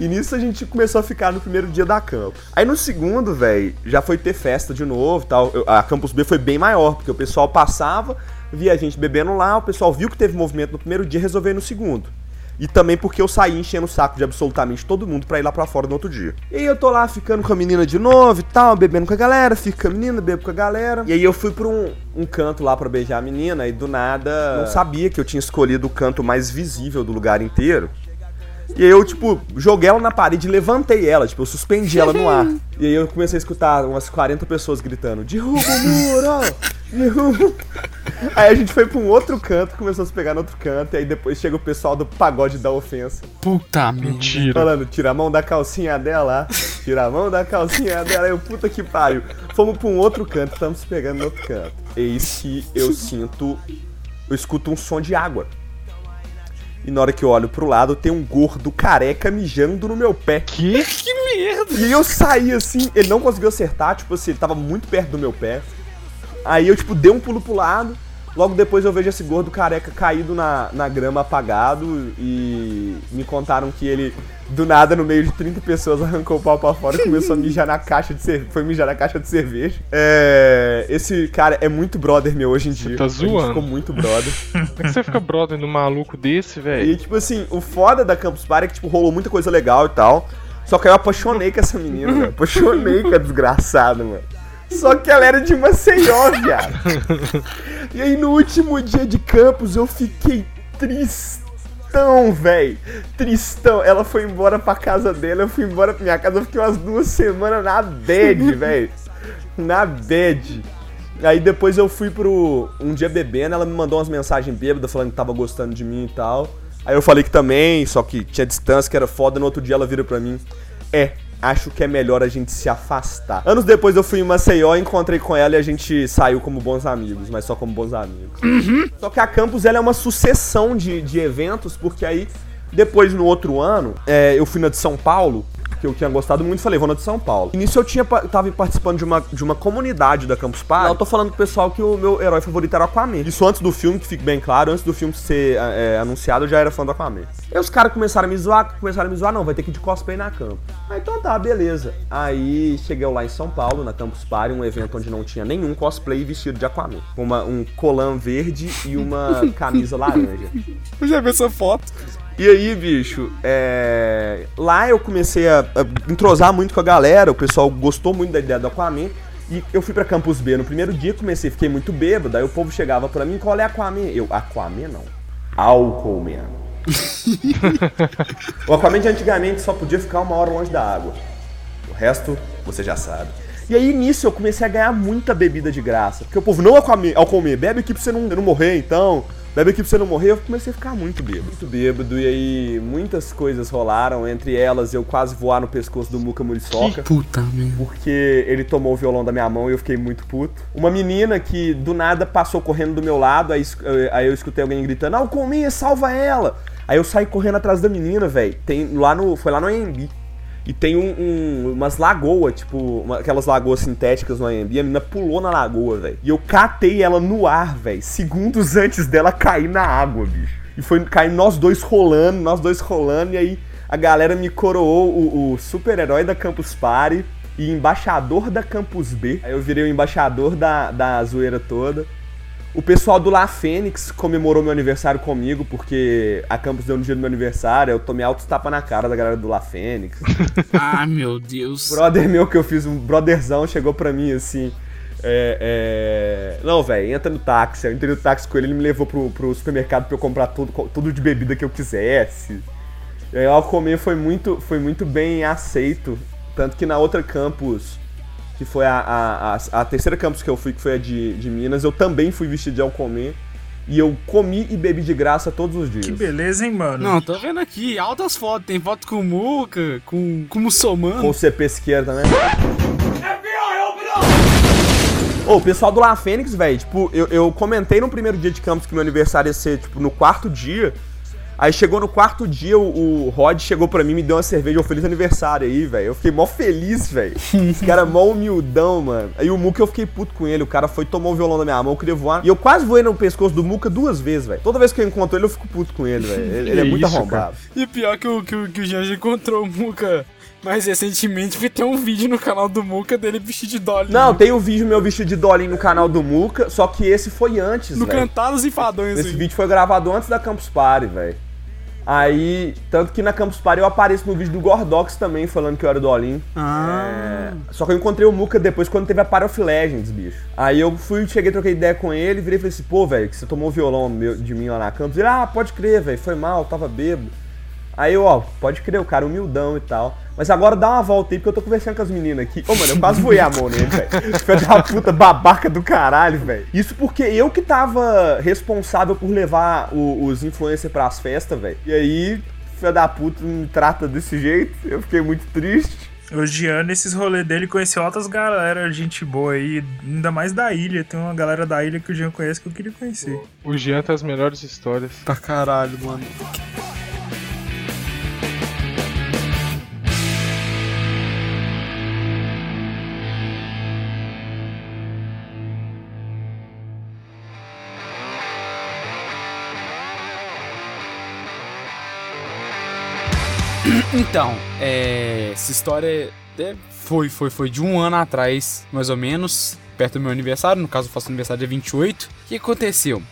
E nisso a gente começou a ficar no primeiro dia da campo. Aí no segundo, velho, já foi ter festa de novo tal. Eu- A Campus B foi bem maior, porque o pessoal passava, via a gente bebendo lá, o pessoal viu que teve movimento no primeiro dia e resolveu no segundo. E também porque eu saí enchendo o saco de absolutamente todo mundo pra ir lá pra fora no outro dia. E aí eu tô lá ficando com a menina de novo e tal, bebendo com a galera, fico com a menina, bebo com a galera. E aí eu fui pra um, um canto lá pra beijar a menina e do nada não sabia que eu tinha escolhido o canto mais visível do lugar inteiro. E aí eu, tipo, joguei ela na parede e levantei ela, tipo, eu suspendi ela no *laughs* ar. E aí eu comecei a escutar umas 40 pessoas gritando, derruba o muro! Derruba! Aí a gente foi pra um outro canto, começou a se pegar no outro canto, e aí depois chega o pessoal do pagode da ofensa, Puta. Mentira. falando, tira a mão da calcinha dela, tira a mão da calcinha dela, aí eu, puta que pariu. Fomos pra um outro canto, estamos se pegando no outro canto. Eis que eu sinto, eu escuto um som de água. E na hora que eu olho pro lado, tem um gordo careca mijando no meu pé. Que? Que merda. E eu saí assim, ele não conseguiu acertar, tipo assim, ele tava muito perto do meu pé. Aí eu, tipo, dei um pulo pro lado. Logo depois eu vejo esse gordo careca caído na, na grama apagado e me contaram que ele, do nada, no meio de 30 pessoas, *laughs* arrancou o pau pra fora e começou a mijar na caixa de cerveja. Foi mijar na caixa de cerveja. É. Esse cara é muito brother meu hoje em dia. tá A gente zoando. ficou muito brother. *laughs* Como é que você fica brother no maluco desse, velho? E, tipo assim, o foda da Campus Party é que, tipo, rolou muita coisa legal e tal. Só que eu apaixonei com essa menina, *laughs* velho. Apaixonei com a desgraçada, mano. Só que ela era de Maceió, viado. E aí no último dia de campus eu fiquei tristão, velho. Tristão. Ela foi embora pra casa dela, eu fui embora pra minha casa. Eu fiquei umas duas semanas na bad, *laughs* velho. Na bad. Aí depois eu fui pro. Um dia bebendo, ela me mandou umas mensagens bêbadas falando que tava gostando de mim e tal. Aí eu falei que também, só que tinha distância, que era foda. No outro dia ela vira pra mim: É, acho que é melhor a gente se afastar. Anos depois eu fui em Maceió, encontrei com ela e a gente saiu como bons amigos, mas só como bons amigos. Só que a Campus ela é uma sucessão de, de eventos, porque aí depois no outro ano é, eu fui na de São Paulo, que eu tinha gostado muito, falei, vou na de São Paulo. E nisso eu tinha, tava participando de uma, de uma comunidade da Campus Party. Lá eu tô falando com o pessoal que o meu herói favorito era o Aquaman. Isso antes do filme, que fique bem claro, antes do filme ser é, anunciado, eu já era fã do Aquaman. Aí os caras começaram a me zoar, começaram a me zoar, não, vai ter que ir de cosplay na Campus. Aí então tá, beleza. Aí cheguei lá em São Paulo, na Campus Party, um evento onde não tinha nenhum cosplay vestido de Aquaman. Uma- um colã verde e uma *laughs* camisa laranja. Eu já vi essa foto. E aí, bicho, é... lá eu comecei a, a entrosar muito com a galera, o pessoal gostou muito da ideia do Aquaman. E eu fui pra Campus B no primeiro dia, comecei, fiquei muito bêbado, aí o povo chegava pra mim, qual é Aquaman? Eu, Aquaman não. Álcool *laughs* mesmo. o Aquaman de antigamente só podia ficar uma hora longe da água. O resto, você já sabe. E aí, nisso, eu comecei a ganhar muita bebida de graça. Porque o povo, não Aquaman, Alcomer, bebe aqui pra você não, não morrer, então. Bebe aqui pra você não morrer. Eu comecei a ficar muito bêbado. Muito bêbado. E aí, muitas coisas rolaram. Entre elas, eu quase voar no pescoço do Muca Muriçoca. Puta merda. Porque ele tomou o violão da minha mão e eu fiquei muito puto. Uma menina que do nada passou correndo do meu lado, aí, eh, aí eu escutei alguém gritando, Alcominha, salva ela! Aí eu saí correndo atrás da menina, velho. Tem lá no. Foi lá no AMB. E tem um, um- umas lagoas, tipo, uma- aquelas lagoas sintéticas no AMB. A menina pulou na lagoa, velho. E eu catei ela no ar, velho. Segundos antes dela cair na água, bicho. E foi cair nós dois rolando, nós dois rolando. E aí a galera me coroou o, o super-herói da Campus Party e embaixador da Campus B. Aí eu virei o embaixador da, da zoeira toda. O pessoal do La Fênix comemorou meu aniversário comigo, porque a Campus deu no dia do meu aniversário, eu tomei altos tapa na cara da galera do La Fênix. *laughs* Ah, meu Deus. brother meu que eu fiz, um brotherzão, chegou pra mim assim. É, é... Não, velho, entra no táxi. Eu entrei no táxi com ele, ele me levou pro, pro supermercado pra eu comprar tudo, tudo de bebida que eu quisesse. E aí o Alcomer foi muito, foi muito bem aceito. Tanto que na outra campus, que foi a, a, a, a terceira campus que eu fui, que foi a de, de Minas, eu também fui vestido de Alcomer. E eu comi e bebi de graça todos os dias. Que beleza, hein, mano? Não, tô vendo aqui, altas fotos. Tem foto com o Muca, com, com o. Com o CP esquerda, né? Ô, o pessoal do La Fênix, velho, tipo, eu, eu comentei no primeiro dia de campus que meu aniversário ia ser, tipo, no quarto dia. Aí chegou no quarto dia, o, o Rod chegou pra mim, me deu uma cerveja, um feliz aniversário aí, velho. Eu fiquei mó feliz, velho. Esse cara é mó humildão, mano. Aí o Muca eu fiquei puto com ele, o cara foi, tomou o violão da minha mão, eu queria voar. E eu quase voei no pescoço do Muca duas vezes, velho. Toda vez que eu encontro ele, eu fico puto com ele, velho. Ele, ele é Que muito isso, arrombado. E pior que o, que o, que o Jean encontrou o Muca mais recentemente, porque tem um vídeo no canal do Muca dele vestido de Dolly. Não, tem o vídeo meu vestido de Dolly no canal do Muca, só que esse foi antes, No velho. Cantados e Fadões. Esse vídeo foi gravado antes da Campus Party, velho. Aí, tanto que na Campus Party eu apareço no vídeo do Gordox também, falando que eu era do Olin. Ah. Só que eu encontrei o Muca depois, quando teve a Party of Legends, bicho. Aí eu fui, cheguei, troquei ideia com ele, virei e falei assim, pô, velho, que você tomou violão meu- de mim lá na Campus. Ele, ah, pode crer, velho, foi mal, tava bêbado. Aí eu, ó, pode crer, o cara humildão e tal. Mas agora dá uma volta aí, porque eu tô conversando com as meninas aqui. Ô, mano, eu quase voei a mão nele, velho. Filho da puta babaca do caralho, velho. Isso porque eu que tava responsável por levar o- os influencers pras festas, velho. E aí, filho da puta me trata desse jeito. Eu fiquei muito triste. O Jean, nesses rolês dele, conheceu outras galera, gente boa aí, ainda mais da ilha. Tem uma galera da ilha que o Jean conhece que eu queria conhecer. O Jean tem as melhores histórias. Pra caralho, mano. Então, é, essa história é, foi, foi, foi de um ano atrás, mais ou menos, perto do meu aniversário. No caso, eu faço aniversário dia 28. O que aconteceu?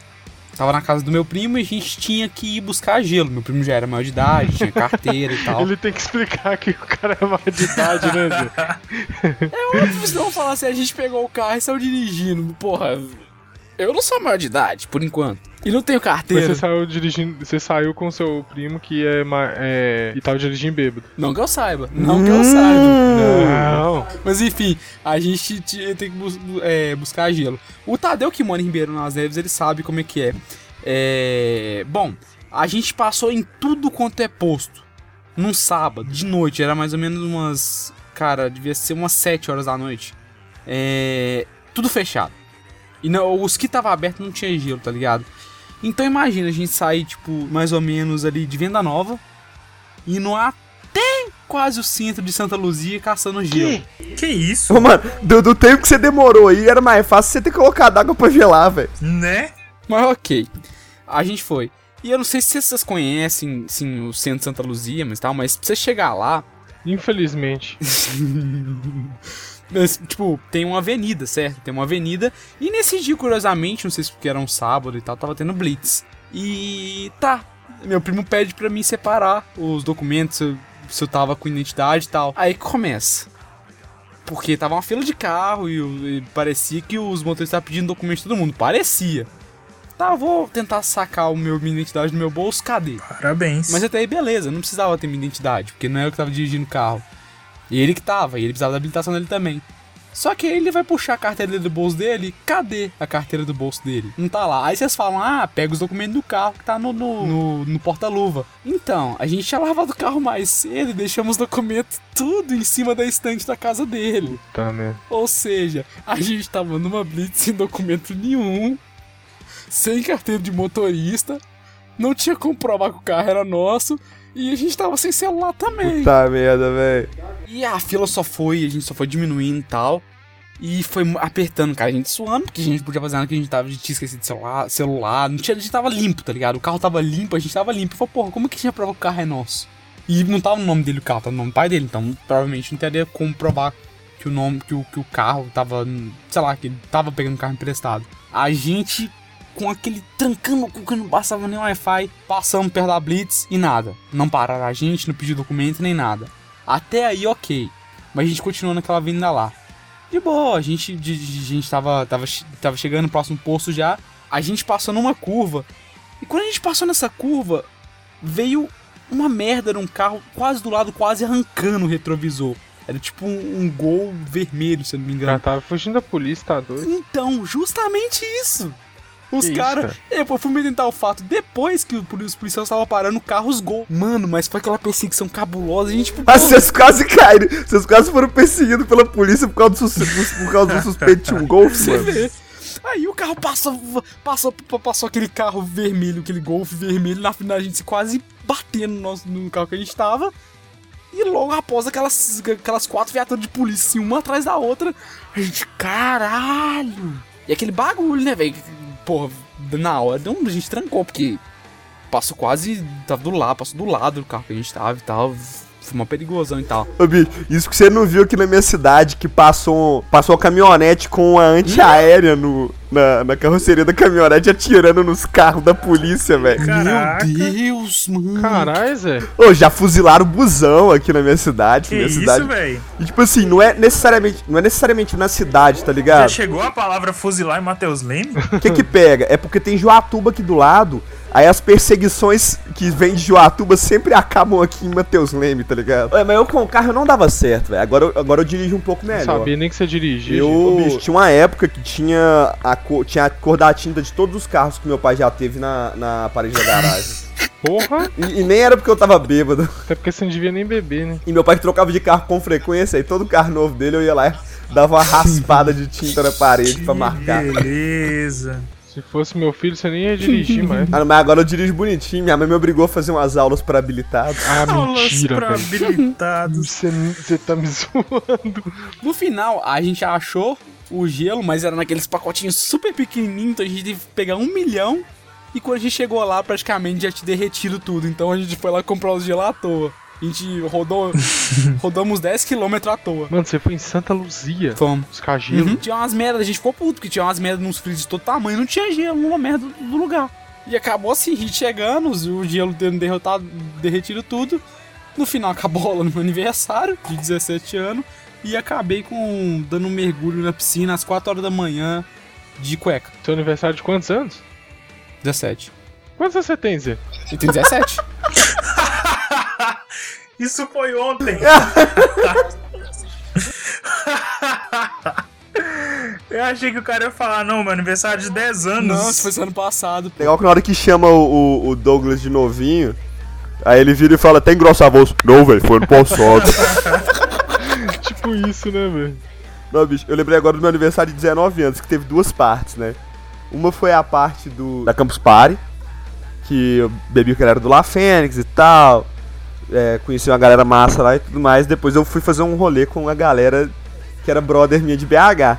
Tava na casa do meu primo e a gente tinha que ir buscar gelo. Meu primo já era maior de idade, tinha *laughs* carteira e tal. Ele tem que explicar que o cara é maior de idade, né, Zé? É óbvio, se não falar assim, a gente pegou o carro e saiu dirigindo. Porra, eu não sou maior de idade, por enquanto. E não tenho Mas carteira. você saiu dirigindo. Você saiu com seu primo que é, é e tava dirigindo bêbado. Não que eu saiba. Não que eu saiba. Não. Mas enfim, a gente tem que bus- bu- é, buscar gelo. O Tadeu que mora em Ribeirão nas Neves, ele sabe como é que é. É, Bom, a gente passou em tudo quanto é posto. Num sábado, de noite, era mais ou menos umas. Cara, devia ser umas 7 horas da noite. É, Tudo fechado. E não, os que tava aberto não tinha gelo, tá ligado? Então imagina a gente sair, tipo, mais ou menos ali de venda nova, indo até quase o centro de Santa Luzia caçando gelo. Que isso? Ô, mano, do, do tempo que você demorou aí, era mais fácil você ter colocado água pra gelar, velho. Né? Mas ok. A gente foi. E eu não sei se vocês conhecem, sim, o centro de Santa Luzia, mas tal, mas pra você chegar lá, Infelizmente. *laughs* tipo, tem uma avenida, certo? Tem uma avenida. E nesse dia, curiosamente, não sei se porque era um sábado e tal, tava tendo blitz. E tá. Meu primo pede pra mim separar os documentos, se eu, se eu tava com identidade e tal. Aí começa. Porque tava uma fila de carro e, e parecia que os motoristas estavam pedindo documento de todo mundo. Parecia. Tá, vou tentar sacar o meu, minha identidade do meu bolso, cadê? Parabéns. Mas até aí, beleza, não precisava ter minha identidade, porque não era eu que tava dirigindo o carro. E ele que tava, e ele precisava da habilitação dele também. Só que aí ele vai puxar a carteira dele do bolso dele, cadê a carteira do bolso dele? Não tá lá. Aí vocês falam, ah, pega os documentos do carro que tá no, no, no- no porta-luva. Então, a gente tinha lavado o carro mais cedo e deixamos os documentos tudo em cima da estante da casa dele. Tá, merda. Ou seja, a gente tava numa blitz sem documento nenhum, sem carteira de motorista, não tinha como provar que o carro era nosso e a gente tava sem celular também. Tá merda, velho. E a fila só foi, a gente só foi diminuindo e tal. E foi apertando, cara, a gente suando, porque a gente podia fazer nada que a gente tava, a gente tinha esquecido de celular, celular, não tinha, a gente tava limpo, tá ligado? O carro tava limpo, a gente tava limpo. E falou, porra, como é que a gente ia provar que o carro é nosso? E não tava no nome dele o carro, tava no nome do pai dele, então provavelmente não teria como provar que o nome, que o, que o carro tava, sei lá, que ele tava pegando o carro emprestado. A gente, com aquele trancando o cu que não passava nem Wi-Fi, passamos perto da Blitz e nada. Não pararam a gente, não pediu documento nem nada. Até aí, ok. Mas a gente continuou naquela avenida lá. De boa, a gente, de- de- a gente tava, tava, tava chegando no próximo posto já. A gente passou numa curva. E quando a gente passou nessa curva, veio uma merda num carro quase do lado, quase arrancando o retrovisor. Era tipo um, um gol vermelho, se eu não me engano. cara tava fugindo da polícia, tá doido? Então, justamente isso. Os caras. cara? Eu fui me tentar o fato depois que os policiais estavam parando o carro, os gol. Mano, mas foi aquela perseguição cabulosa. A gente, tipo, Ah, vocês quase caíram. Vocês quase foram perseguidos pela polícia por causa do, por causa do *laughs* suspeito de um golfe, Você mano. vê. Aí o carro passou, passou, passou aquele carro vermelho, aquele Golf vermelho, na final a gente quase batendo no, nosso- no carro que a gente tava. E logo após aquelas, aquelas quatro viaturas de polícia, assim, uma atrás da outra, a gente, caralho! E aquele bagulho, né, velho? Porra, na hora a gente trancou, porque passou quase, tava do lado, passou do lado do carro que a gente tava e tal. Foi uma perigosão e tal. Ô, bicho, isso que você não viu aqui na minha cidade, que passou, passou a caminhonete com a antiaérea no, na, na carroceria da caminhonete atirando nos carros da polícia, velho. Meu Deus, mano. Caralho, Zé. Ô, já fuzilaram o busão aqui na minha cidade. Que minha isso, cidade. velho? E tipo assim, não é necessariamente, não é necessariamente na cidade, tá Já ligado? chegou a palavra fuzilar em Matheus Leme? O que que pega? É porque tem Joatuba aqui do lado, aí as perseguições que vêm de Joatuba sempre acabam aqui em Mateus Leme, tá ligado? É, mas eu com o carro não dava certo, velho. Agora, eu- agora eu dirijo um pouco Não melhor. sabia nem que você dirigia. Eu, bicho, tinha uma época que tinha a, cor, tinha a cor da tinta de todos os carros que meu pai já teve na, na parede da garagem. Porra, E, e nem era porque eu tava bêbado. até porque você não devia nem beber, né? E meu pai trocava de carro com frequência, e todo carro novo dele eu ia lá e dava uma raspada de tinta na parede pra marcar. Beleza. Se fosse meu filho, você nem ia dirigir *laughs* mais. Ah, mas agora eu dirijo bonitinho. Minha mãe me obrigou a fazer umas aulas pra habilitado. Ah, Aulas mentira, pra velho. habilitados. Você, você tá me *laughs* zoando. No final, a gente achou o gelo, mas era naqueles pacotinhos super pequenininhos, então a gente teve que pegar um milhão. E quando a gente chegou lá, praticamente já tinha derretido tudo. Então a gente foi lá comprar os gelos à toa. A gente rodou, *laughs* rodamos 10km à toa. Mano, você foi em Santa Luzia. Fomos. Buscar gelo. Uhum. Tinha umas merdas, a gente ficou puto, porque tinha umas merdas nos freezers de todo tamanho, não tinha gelo numa merda do lugar. E acabou assim, a gente chegando, o gelo tendo derrotado, derretido tudo. No final acabou rolando meu aniversário, de 17 anos, e acabei com dando um mergulho na piscina às 4 horas da manhã de cueca. Seu aniversário de quantos anos? 17. Quantos anos você tem, Zé? E tem 17? Isso foi ontem. Eu achei que o cara ia falar, não, meu aniversário de 10 anos. não, isso foi ano passado. Legal que na hora que chama o, o- o Douglas de novinho, aí ele vira e fala, tem grossa voz. Não, velho, foi no passado. *laughs* tipo isso, né, velho? Não, bicho, eu lembrei agora do meu aniversário de 19 anos, que teve duas partes, né? Uma foi a parte do da Campus Party, que eu bebi o que era do La Fênix e tal. É, conheci uma galera massa lá e tudo mais. Depois eu fui fazer um rolê com a galera que era brother minha de BH.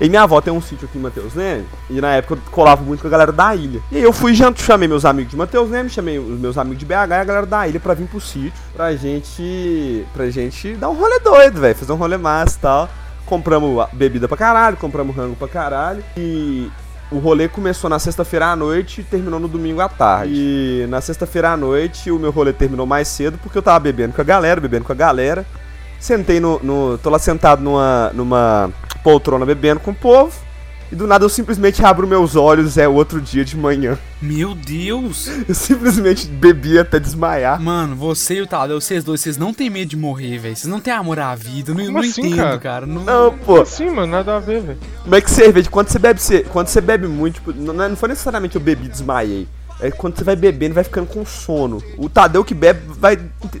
E minha avó tem um sítio aqui em Mateus Leme, e na época eu colava muito com a galera da ilha. E aí eu fui janto, chamei meus amigos de Mateus Leme, chamei os meus amigos de BH e a galera da ilha pra vir pro sítio, pra gente. pra gente dar um rolê doido, velho, fazer um rolê massa e tal. Compramos bebida pra caralho, compramos rango pra caralho. E o rolê começou na sexta-feira à noite e terminou no domingo à tarde. E na sexta-feira à noite o meu rolê terminou mais cedo porque eu tava bebendo com a galera, bebendo com a galera. Sentei no. no- tô lá sentado numa, numa poltrona bebendo com o povo. E do nada eu simplesmente abro meus olhos, é outro dia de manhã. Meu Deus! Eu simplesmente bebi até desmaiar. Mano, você e o Tadeu, vocês dois, vocês não têm medo de morrer, velho. Vocês não têm amor à vida. Eu não, não assim, entendo, cara? cara. Não, Não, pô. Sim, mano, nada a ver, velho. Como é que cerveja? Quando você bebe, você, quando você bebe muito, tipo, não, não foi necessariamente eu bebi e desmaiei. É quando você vai bebendo, vai ficando com sono. O Tadeu que bebe vai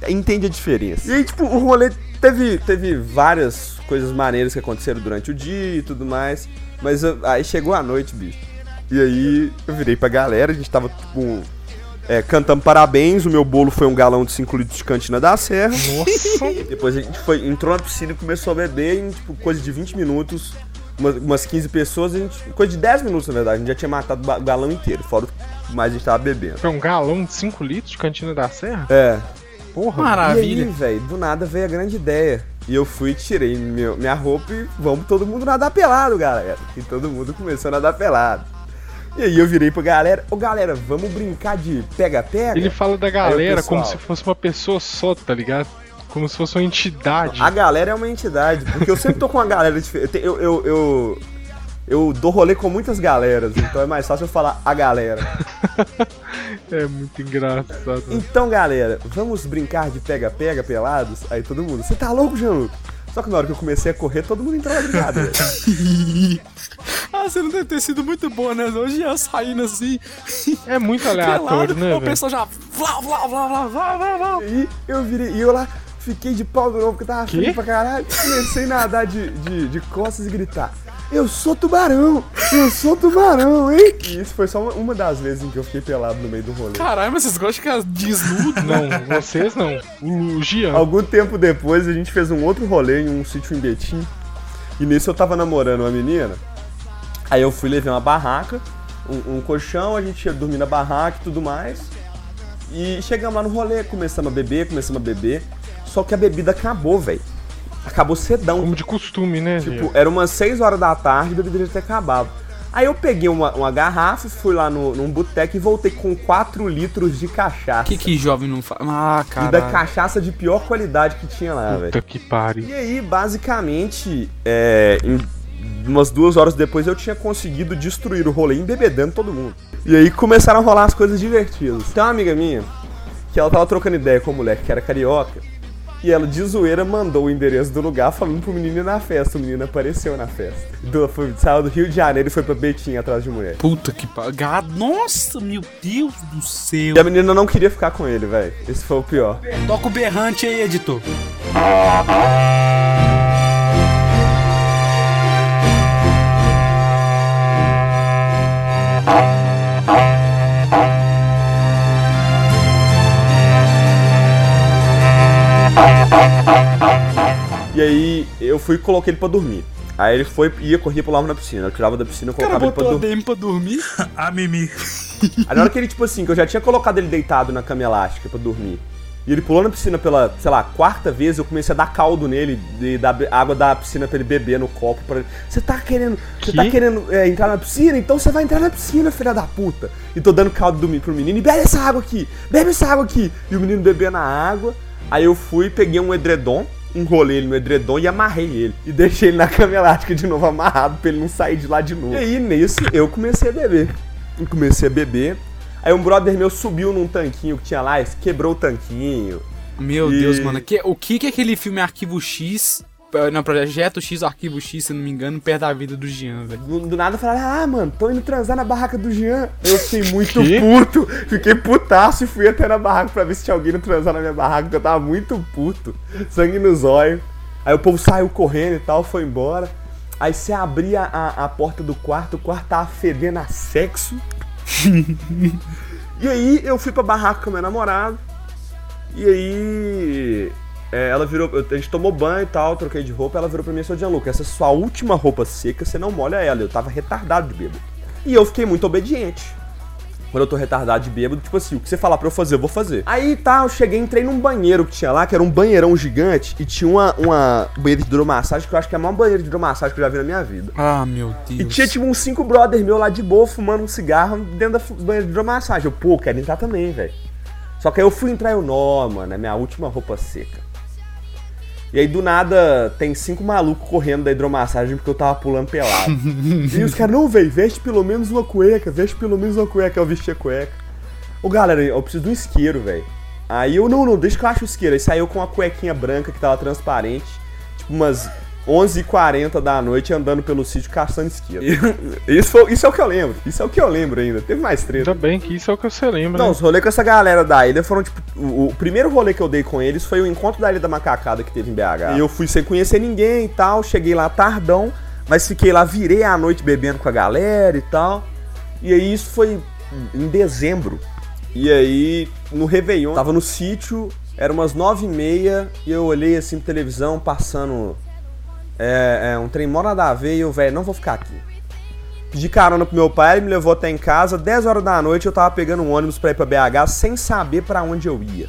entende a diferença. E aí, tipo, o rolê teve, teve várias coisas maneiras que aconteceram durante o dia e tudo mais. Mas eu- aí chegou a noite, bicho. E aí eu virei pra galera, a gente tava, tipo, é, cantando parabéns. O meu bolo foi um galão de 5 litros de cantina da Serra. Nossa. Depois a gente foi, entrou na piscina e começou a beber em tipo, coisa de 20 minutos, umas, umas 15 pessoas, a gente, coisa de 10 minutos na verdade, a gente já tinha matado o galão inteiro, fora o que mais a gente tava bebendo. É um galão de 5 litros de cantina da Serra? É. Porra. Maravilha. E aí, velho, do nada veio a grande ideia. E eu fui, tirei meu, minha roupa e vamos todo mundo nadar pelado, galera. E todo mundo começou a nadar pelado. E aí eu virei pra galera, ô galera, vamos brincar de pega-pega? Ele fala da galera pessoal. como se fosse uma pessoa só, tá ligado? Como se fosse uma entidade. A galera é uma entidade, porque eu sempre tô com uma galera diferente. Eu, eu, eu, eu dou rolê com muitas galeras, então é mais fácil eu falar a galera. *laughs* É muito engraçado. Então, galera, vamos brincar de pega-pega pelados? Aí todo mundo, você tá louco, Jean-Luc? Só que na hora que eu comecei a correr, todo mundo entrou na brincadeira. *laughs* Ah, você não deve ter sido muito boa, né? Hoje ia saindo assim, É muito aleatório, pelado, né, o pessoal já. Vlá, vlá, vlá, vlá, vlá, vlá, vlá. E aí eu virei, e eu lá fiquei de pau de novo, porque tava frio pra caralho. Comecei a nadar de, de, de costas e gritar. Eu sou tubarão! Eu sou tubarão, hein? E isso foi só uma, uma das vezes em que eu fiquei pelado no meio do rolê. Caralho, mas vocês gostam de ficar desnudo? Não, vocês não. O Gian. Algum tempo depois a gente fez um outro rolê em um sítio em Betim. E nisso eu tava namorando uma menina. Aí eu fui levar uma barraca, um, um colchão, a gente ia dormir na barraca e tudo mais. E chegamos lá no rolê, começamos a beber, começamos a beber. Só que a bebida acabou, velho. Acabou cedão. Como de costume, né, Tipo, era umas 6 horas da tarde e a bebida já tinha acabado. Aí eu peguei uma, uma garrafa, fui lá no, num boteco e voltei com 4 litros de cachaça. O que que jovem não faz? Ah, E da cara. cachaça de pior qualidade que tinha lá, velho. Puta que pariu. E aí, basicamente, é, em umas duas horas depois eu tinha conseguido destruir o rolê embebedando todo mundo. E aí começaram a rolar as coisas divertidas. Tem uma amiga minha que ela tava trocando ideia com a mulher que era carioca. E ela, de zoeira, mandou o endereço do lugar falando pro menino ir na festa. O menino apareceu na festa. Do, foi, saiu do Rio de Janeiro e foi pra Betim atrás de mulher. Puta que pariu. Nossa, meu Deus do céu. E a menina não queria ficar com ele, velho. Esse foi o pior. Toca o berrante aí, editor. E aí eu fui e coloquei ele pra dormir. Aí ele foi, ia, corria pro lado na piscina. Eu tirava da piscina e colocava ele pra botou a dormir. DM pra dormir. A *laughs* Mimi. Aí na hora que ele, tipo assim, que eu já tinha colocado ele deitado na cama elástica pra dormir. E ele pulou na piscina pela, sei lá, quarta vez, eu comecei a dar caldo nele, e dar água da piscina pra ele beber no copo. Pra ele. Você tá querendo. Você Que? tá querendo é, entrar na piscina? Então você vai entrar na piscina, filha da puta. E tô dando caldo do, pro menino e bebe essa água aqui, bebe essa água aqui. E o menino bebendo a água. Aí eu fui, peguei um edredom, enrolei ele no edredom e amarrei ele. E deixei ele na cama elástica de novo amarrado pra ele não sair de lá de novo. E aí, nisso, eu comecei a beber. Eu comecei a beber. Aí um brother meu subiu num tanquinho que tinha lá, quebrou o tanquinho. Meu E- Deus, mano. Que, o que que é aquele filme Arquivo X? Eh, Não, Projeto X, Arquivo X, se não me engano, perto da vida do Jean, velho. Do, do nada falaram, ah, mano, tô indo transar na barraca do Jean. Eu fiquei muito Que? puto, fiquei putaço e fui até na barraca pra ver se tinha alguém indo transar na minha barraca, porque eu tava muito puto. Sangue nos olhos. Aí o povo saiu correndo e tal, foi embora. Aí você abria a, a porta do quarto, o quarto tava fedendo a sexo. *laughs* e aí eu fui pra barraca com meu namorado. E aí. É, ela virou. A gente tomou banho e tal, troquei de roupa. Ela virou pra mim e falou: Gianluca, essa sua última roupa seca, você não molha ela. Eu tava retardado de bêbado. E eu fiquei muito obediente. Quando eu tô retardado de bêbado, tipo assim, o que você falar pra eu fazer, eu vou fazer. Aí tá, eu cheguei, entrei num banheiro que tinha lá, que era um banheirão gigante, e tinha uma, uma banheira de hidromassagem, que eu acho que é a maior banheira de hidromassagem que eu já vi na minha vida. Ah, meu Deus. E tinha tipo uns cinco brother meu lá de boa, fumando um cigarro dentro da banheira de hidromassagem. Eu, pô, quero entrar também, velho. Só que aí eu fui entrar e eu, nó, mano, é minha última roupa seca. E aí do nada tem cinco malucos correndo da hidromassagem porque eu tava pulando pelado. *laughs* e os caras, não, velho, veste pelo menos uma cueca, veste pelo menos uma cueca. Eu vesti a cueca. Ô galera, eu preciso de um isqueiro, velho. Aí eu, não, não, deixa que eu acho o isqueiro. Aí saiu com uma cuequinha branca que tava transparente, tipo umas 11h40 da noite andando pelo sítio caçando isqueiro. E *laughs* isso, foi- isso é o que eu lembro. Isso é o que eu lembro ainda. Teve mais treta. Ainda bem que isso é o que você lembra. Não, né? os rolês com essa galera da ilha foram, tipo, o, o primeiro rolê que eu dei com eles foi o encontro da Ilha da Macacada que teve em BH. E eu fui sem conhecer ninguém e tal, cheguei lá tardão, mas fiquei lá, virei a noite bebendo com a galera e tal. E aí isso foi em dezembro. E aí, no Réveillon, tava no sítio, era umas nove e meia, e eu olhei assim pra televisão, passando é, é, um trem mó nada a ver, e eu, velho, não vou ficar aqui. Pedi carona pro meu pai, ele me levou até em casa. 10 horas da noite eu tava pegando um ônibus pra ir pra BH sem saber pra onde eu ia.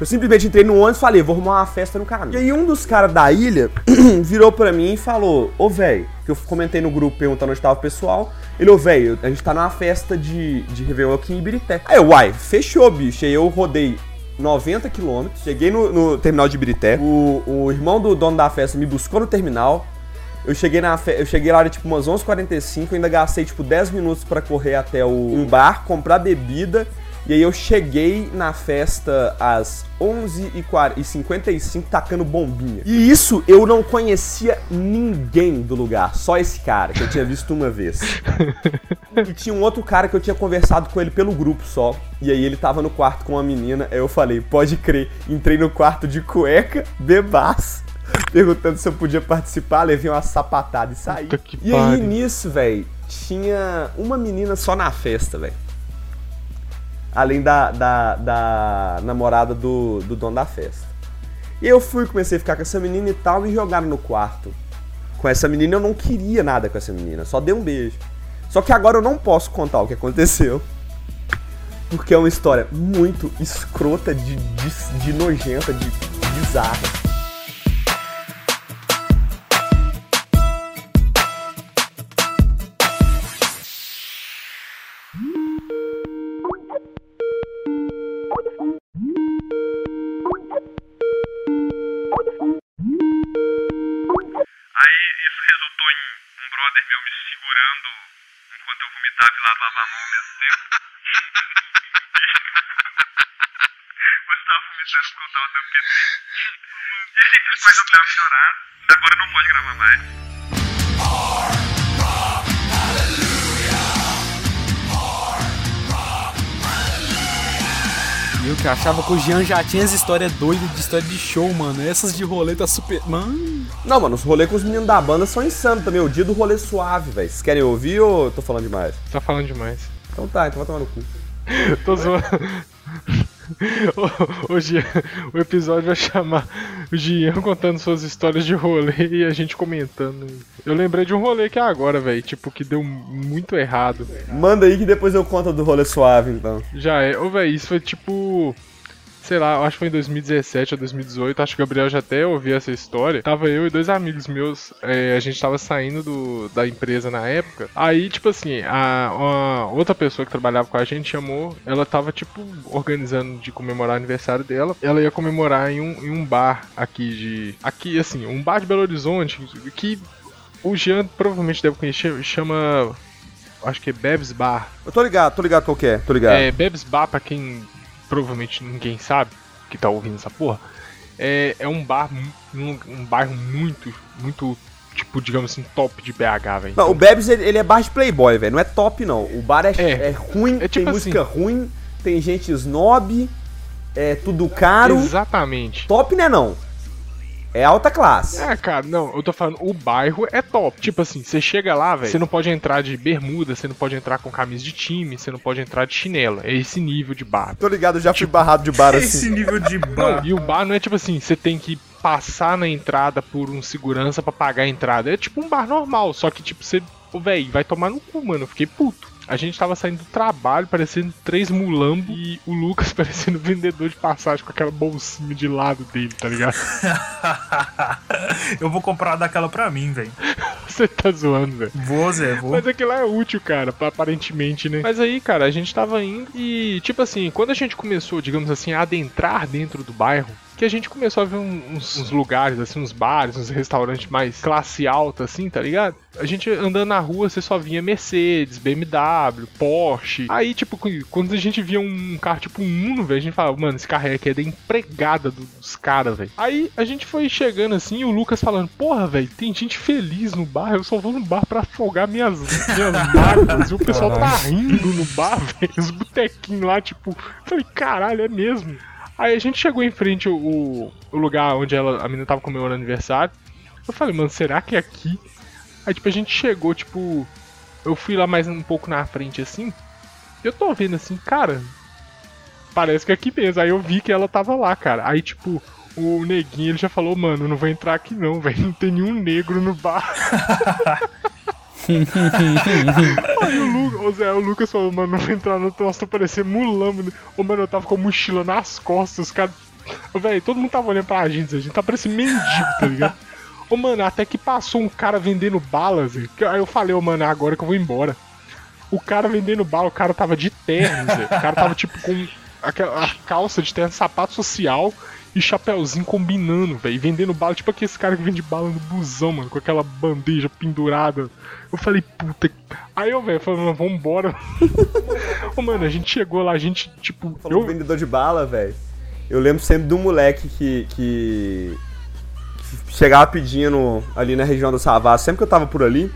Eu simplesmente entrei no ônibus e falei, vou arrumar uma festa no caminho. E aí um dos caras da ilha *clears throat* virou pra mim e falou, ô velho, que eu comentei no grupo perguntando onde tava o pessoal. Ele, ô velho, a gente tá numa festa de, de Réveillon aqui em Ibirité. Aí eu, uai, fechou, bicho. Aí eu rodei 90 quilômetros, cheguei no, no terminal de Ibirité. O, o irmão do dono da festa me buscou no terminal. Eu cheguei, na fe... eu cheguei lá, era, tipo, umas 11h45, eu ainda gastei, tipo, 10 minutos pra correr até o... um bar, comprar bebida, e aí eu cheguei na festa às 11h55 tacando bombinha. E isso eu não conhecia ninguém do lugar, só esse cara, que eu tinha visto uma vez. E tinha um outro cara que eu tinha conversado com ele pelo grupo só. E aí ele tava no quarto com uma menina. Aí eu falei, pode crer. Entrei no quarto de cueca, bebaço. Perguntando se eu podia participar, levei uma sapatada e saí. E aí nisso, velho, tinha uma menina só na festa, velho. Além da, da, da namorada do, do dono da festa. E eu fui, comecei a ficar com essa menina e tal, me jogaram no quarto. Com essa menina eu não queria nada com essa menina, só dei um beijo. Só que agora eu não posso contar o que aconteceu. Porque é uma história muito escrota, de, de, de nojenta, de bizarra. Segurando enquanto eu vomitava e lavava a mão ao mesmo tempo. *laughs* Você tava vomitando porque eu tava dando PT. E depois eu uma melhorada. Agora não pode gravar mais. Eu que achava que o Jean já tinha essa história doida de história de show, mano. Essas de rolê tá super. Mano. Não, mano, os rolês com os meninos da banda são insanos também. O dia do rolê suave, velho. Vocês querem ouvir ou eu tô falando demais? Tá falando demais. Então tá, então vai tomar no cu. *laughs* Tô zoando. *laughs* Gian, o episódio vai chamar o Gian contando suas histórias de rolê e a gente comentando. Eu lembrei de um rolê que é agora, velho. Tipo, que deu muito errado. Manda aí que depois eu conto do rolê suave, então. Já é. Ô, velho, isso foi tipo. Sei lá, acho que foi em 2017 ou 2018, acho que o Gabriel já até ouviu essa história. Tava eu e dois amigos meus, é, a gente tava saindo do, da empresa na época. Aí, tipo assim, a, uma outra pessoa que trabalhava com a gente chamou, ela tava, tipo, organizando de comemorar o aniversário dela. Ela ia comemorar em um, em um bar aqui de. Aqui, assim, um bar de Belo Horizonte que o Jean provavelmente deve conhecer, chama. Acho que é Bebs Bar. Eu tô ligado, tô ligado qual que é, tô ligado. É, Bebs Bar, pra quem provavelmente ninguém sabe que tá ouvindo essa porra, é, é um bar, um, um bairro muito, muito, tipo, digamos assim, top de BH, velho. Não, o Bebs, ele, ele é bar de playboy, velho. Não é top, não. O bar é, É. é ruim, É tipo tem música ruim, tem gente snob, é tudo caro. Exatamente. Top, né, não? É alta classe. É, cara, não, eu tô falando, o bairro é top. Tipo assim, você chega lá, velho, você não pode entrar de bermuda, você não pode entrar com camisa de time, você não pode entrar de chinela. É esse nível de bar. Tô ligado, já fui barrado de bar *laughs* Esse assim. nível de Não, bar. e o bar não é tipo assim, você tem que passar na entrada por um segurança pra pagar a entrada. É tipo um bar normal, só que tipo, você. Véi, vai tomar no cu, mano. Eu fiquei puto. A gente tava saindo do trabalho, parecendo três mulambos, e o Lucas *laughs* parecendo vendedor de passagem com aquela bolsinha de lado dele, tá ligado? *laughs* Eu vou comprar daquela pra mim, velho. *laughs* Você tá zoando, velho. Vou, Zé, vou. Mas aquilo é útil, cara, aparentemente, né? Mas aí, cara, a gente tava indo e, tipo assim, quando a gente começou, digamos assim, a adentrar dentro do bairro, que a gente começou a ver uns, uns lugares, assim, uns bares, uns restaurantes mais classe alta, assim, tá ligado? A gente andando na rua, você só via Mercedes, BMW, Porsche. Aí, tipo, quando a gente via um carro tipo um Uno, velho, a gente falava, mano, esse carro aqui é da empregada do- dos caras, velho. Aí a gente foi chegando assim e o Lucas falando, porra, velho, tem gente feliz no bar, eu só vou no bar pra afogar minhas, minhas *laughs* mágoas. E o pessoal tá rindo no bar, *laughs* velho, os botequinhos lá, tipo, falei, caralho, é mesmo. Aí a gente chegou em frente o, o, lugar onde ela, a menina tava comemorando aniversário. Eu falei, mano, será que é aqui? Aí, tipo, a gente chegou, tipo. Eu fui lá mais um pouco na frente assim. Eu tô vendo assim, cara. Parece que é aqui mesmo. Aí eu vi que ela tava lá, cara. Aí, tipo, o neguinho ele já falou, mano, não vou entrar aqui não, velho. Não tem nenhum negro no bar. *laughs* Aí o, o, Zé, o Lucas falou, mano, não vou entrar no troço, parecendo mulambo. Ô, mano, eu tava com a mochila nas costas, os caras. Ô, velho, todo mundo tava olhando pra gente, a gente tá parecendo mendigo, tá ligado? Ô, mano, até que passou um cara vendendo balas, que- aí eu falei, ô, mano, é agora que eu vou embora. O cara vendendo bala, o cara tava de terno, Zé. O cara tava, tipo, com a calça de terno, sapato social e chapéuzinho combinando, velho. Vendendo bala, tipo aquele cara que vende bala no busão, mano, com aquela bandeja pendurada. Eu falei, puta. Aí eu, velho, falei, mano, vambora. *laughs* Ô, mano, a gente chegou lá, a gente, tipo. Falou Eu, vendedor de bala, velho. Eu lembro sempre de um moleque que, que que chegava pedindo ali na região do Savassi, sempre que eu tava por ali,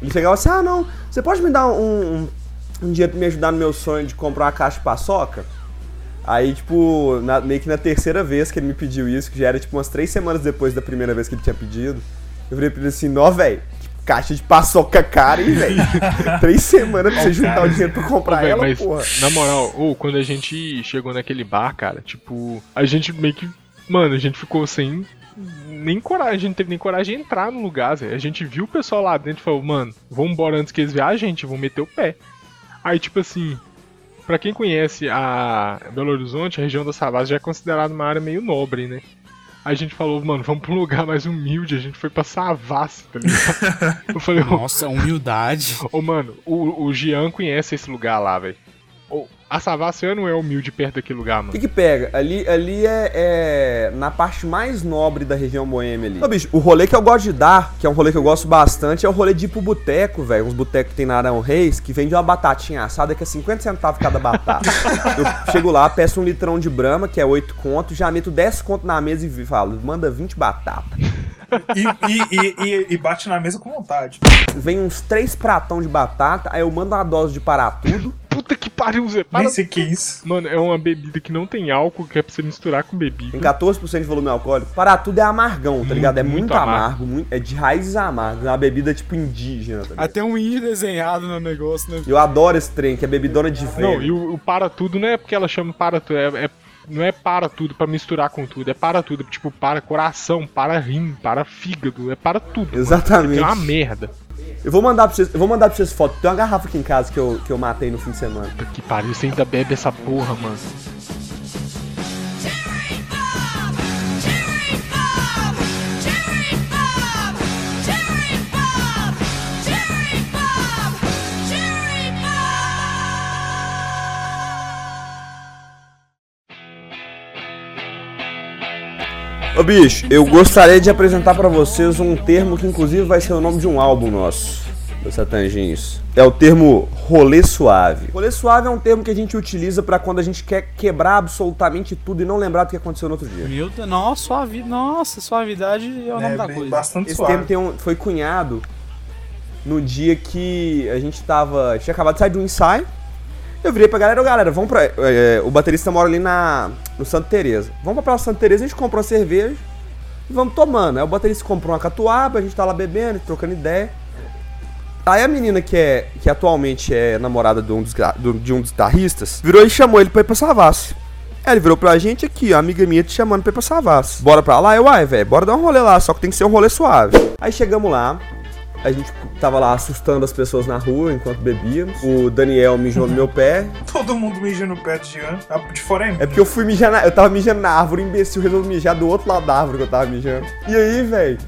ele chegava assim, ah não, você pode me dar um, um, um dinheiro pra me ajudar no meu sonho de comprar uma caixa de paçoca? Aí, tipo, na- meio que na terceira vez que ele me pediu isso, que já era tipo umas três semanas depois da primeira vez que ele tinha pedido, eu virei pra ele assim, nó, velho, caixa de paçoca cara, hein, velho? *laughs* três semanas pra você juntar o dinheiro pra comprar velho, ela, mas, porra. na moral, ou quando a gente chegou naquele bar, cara, tipo, a gente meio que. Mano, a gente ficou sem nem coragem, a gente teve nem coragem de entrar no lugar, Zé. A gente viu o pessoal lá dentro e falou, mano, vamos embora antes que eles vejam a gente, vão meter o pé. Aí, tipo assim, pra quem conhece a Belo Horizonte, a região da Savassi já é considerada uma área meio nobre, né? Aí a gente falou, mano, vamos pra um lugar mais humilde, a gente foi pra Savassi, tá ligado? *laughs* Eu falei, Nossa, humildade. Ô, mano, o, o Jean conhece esse lugar lá, velho. A Savassi não é humilde perto daquele lugar, O mano. que que pega? Ali, ali é, é na parte mais nobre da região boêmia ali. Ô, bicho, o rolê que eu gosto de dar, que é um rolê que eu gosto bastante, é o rolê de ir pro boteco, velho. Uns botecos que tem na Arão Reis, que vende uma batatinha assada que é 50 centavos cada batata. *laughs* eu chego lá, peço um litrão de brama, que é 8 conto, já meto 10 conto na mesa e falo, manda 20 batata. E, e, e, e- e bate na mesa com vontade. Vem uns 3 pratão de batata, aí eu mando uma dose de parar tudo. Puta que pariu, Zé. Para. Nem sei o que é isso. Mano, é uma bebida que não tem álcool, que é pra você misturar com bebida. Tem 14% de volume alcoólico. Parar tudo é amargão, tá ligado? É muito muito, amargo. amargo, muito- é de raízes amargas. É uma bebida tipo indígena, tá? Até um índio desenhado no negócio, né? Eu adoro esse trem, que é bebidona de velho. Não, e o, o para tudo não é porque ela chama para tudo, é, é- não é para tudo pra misturar com tudo, é para tudo, tipo, para coração, para rim, para fígado, é para tudo. Exatamente. É uma merda. Eu vou mandar pra vocês, eu vou mandar pra vocês fotos. Tem uma garrafa aqui em casa que eu, que eu matei no fim de semana. Que pariu, você ainda bebe essa porra, mano. Ô bicho, eu gostaria de apresentar pra vocês um termo que inclusive vai ser o nome de um álbum nosso, do Satanjinhos. É o termo rolê suave. Rolê suave é um termo que a gente utiliza pra quando a gente quer quebrar absolutamente tudo e não lembrar do que aconteceu no outro dia. Meu Deus, nossa, suavi... nossa, suavidade é o nome É da bem- coisa. bastante Esse suave. termo tem um- foi cunhado no dia que a gente tava. Tinha acabado de sair de um ensaio. Eu virei pra galera, galera, vamos pra. é, o baterista mora ali na. no Santa Teresa. Vamos pra Praça Santa Teresa, a gente compra uma cerveja e vamos tomando. Aí o baterista comprou uma catuaba, a gente tá lá bebendo, trocando ideia. Aí a menina que é que atualmente é namorada de um dos, de um dos guitarristas, virou e chamou ele pra ir pra Savassi. Aí ele virou pra gente aqui, ó, amiga minha te chamando pra ir pra Savassi. Bora pra lá? Eu, ai, velho, bora dar um rolê lá, só que tem que ser um rolê suave. Aí chegamos lá, a gente tava lá assustando as pessoas na rua enquanto bebíamos. O Daniel mijou no meu pé. *laughs* Todo mundo mija no pé do Jean. Ah, De fora é É porque eu fui mijar na, Eu tava mijando na árvore, imbecil resolveu mijar do outro lado da árvore que eu tava mijando. E aí, velho,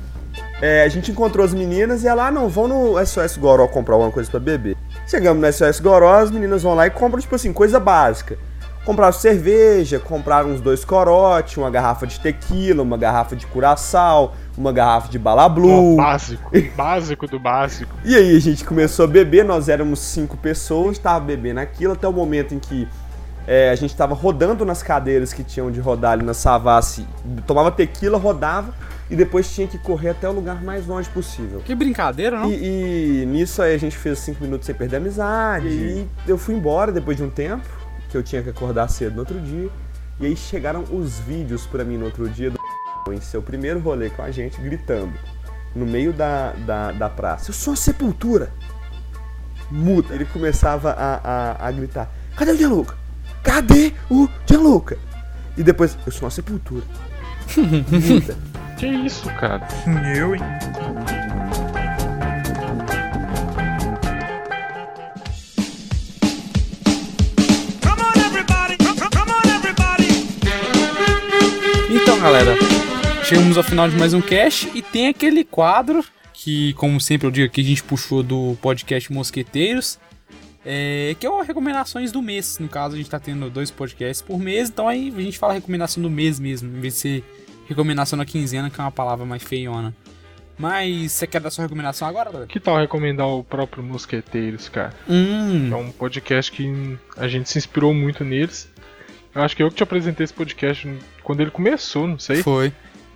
é, a gente encontrou as meninas e ela, ah, não, vão no SOS Goró comprar alguma coisa pra beber. Chegamos no SOS Goró, as meninas vão lá e compram, tipo assim, coisa básica. Compraram cerveja, compraram uns dois corote, uma garrafa de tequila, uma garrafa de curaçao, uma garrafa de bala Ó, blue. básico. básico do básico. E aí a gente começou a beber, nós éramos cinco pessoas, tava bebendo aquilo até o momento em que é, a gente tava rodando nas cadeiras que tinham de rodar ali na Savassi, tomava tequila, rodava e depois tinha que correr até o lugar mais longe possível. Que brincadeira, não? E, e nisso aí a gente fez cinco minutos sem perder a amizade. E eu fui embora depois de um tempo, que eu tinha que acordar cedo no outro dia. E aí chegaram os vídeos pra mim no outro dia do em seu primeiro rolê com a gente, gritando no meio da, da, da praça. Eu sou uma sepultura! Muda. Ele começava a, a, a gritar: Cadê o Gianluca? Cadê o Gianluca? E depois, eu sou uma sepultura. *laughs* Muda. Que isso, cara? Eu, hein? Galera, chegamos ao final de mais um cast e tem aquele quadro que, como sempre eu digo aqui, a gente puxou do podcast Mosqueteiros, é, que é o recomendações do mês. No caso, a gente tá tendo dois podcasts por mês, então aí a gente fala recomendação do mês mesmo, em vez de ser recomendação na quinzena, que é uma palavra mais feiona. Mas você quer dar sua recomendação agora, Léo? Que tal recomendar o próprio Mosqueteiros, cara? Hum, É um podcast que a gente se inspirou muito neles. Eu acho que eu que te apresentei esse podcast quando ele começou, não sei. foi.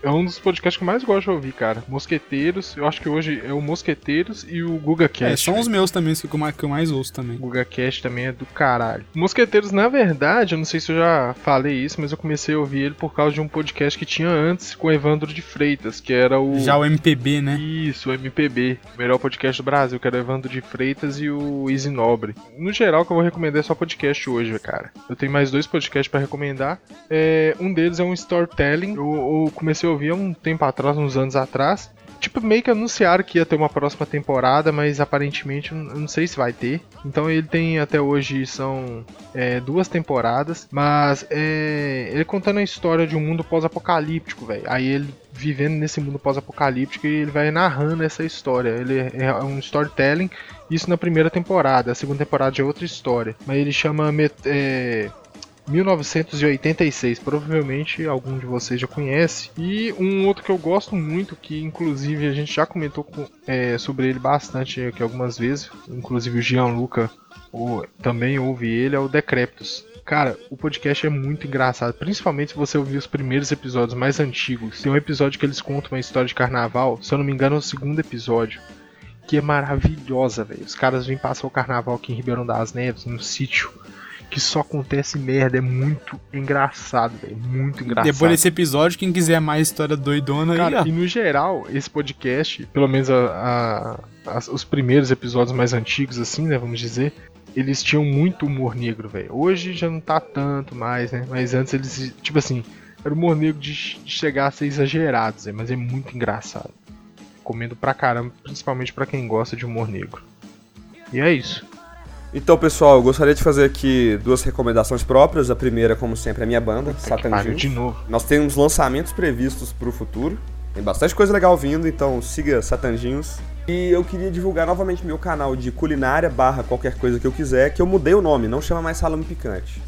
É um dos podcasts que eu mais gosto de ouvir, cara. Mosqueteiros, eu acho que hoje é o Mosqueteiros e o Guga Cast. É, são os meus também, os que eu mais, que eu mais ouço também. O Guga Cast também é do caralho. Mosqueteiros, na verdade, eu não sei se eu já falei isso, mas eu comecei a ouvir ele por causa de um podcast que tinha antes com o Evandro de Freitas, que era o. Já o MPB, né? Isso, o MPB, o melhor podcast do Brasil, que era o Evandro de Freitas e o Easy Nobre. No geral, o que eu vou recomendar é só podcast hoje, cara. Eu tenho mais dois podcasts pra recomendar. É, um deles é um storytelling. Eu, eu comecei a ouvir há um tempo atrás, uns anos atrás. Tipo, meio que anunciaram que ia ter uma próxima temporada, mas aparentemente eu não sei se vai ter. Então ele tem até hoje são é, duas temporadas, mas é, ele contando a história de um mundo pós-apocalíptico, velho. Aí ele vivendo nesse mundo pós-apocalíptico e ele vai narrando essa história. Ele é é um storytelling, isso na primeira temporada. A segunda temporada é outra história. Mas ele chama é, 1986, provavelmente algum de vocês já conhece. E um outro que eu gosto muito, que inclusive a gente já comentou com- é, sobre ele bastante aqui algumas vezes, inclusive o Gianluca ou, também ouve ele, é o Decreptus. Cara, o podcast é muito engraçado, principalmente se você ouvir os primeiros episódios mais antigos. Tem um episódio que eles contam uma história de carnaval, se eu não me engano é o segundo episódio, que é maravilhosa, velho. Os caras vêm passar o carnaval aqui em Ribeirão das Neves, no sítio, que só acontece merda, é muito engraçado, velho, muito engraçado. Depois desse episódio, quem quiser mais história doidona aí, Cara, ó. e no geral, esse podcast, pelo menos a- a- os primeiros episódios mais antigos, assim, né, vamos dizer, eles tinham muito humor negro, velho. Hoje já não tá tanto mais, né? Mas antes eles, tipo assim, era humor negro de, de chegar a ser exagerado, Zé, mas é muito engraçado. Comendo pra caramba, principalmente pra quem gosta de humor negro. E é isso. Então, pessoal, eu gostaria de fazer aqui duas recomendações próprias. A primeira, como sempre, é a minha banda, Satan de novo. Nós temos lançamentos previstos pro futuro. Tem bastante coisa legal vindo, então siga Satanjinhos. E eu queria divulgar novamente meu canal de culinária barra qualquer coisa que eu quiser, que eu mudei o nome, não chama mais Salame Picante.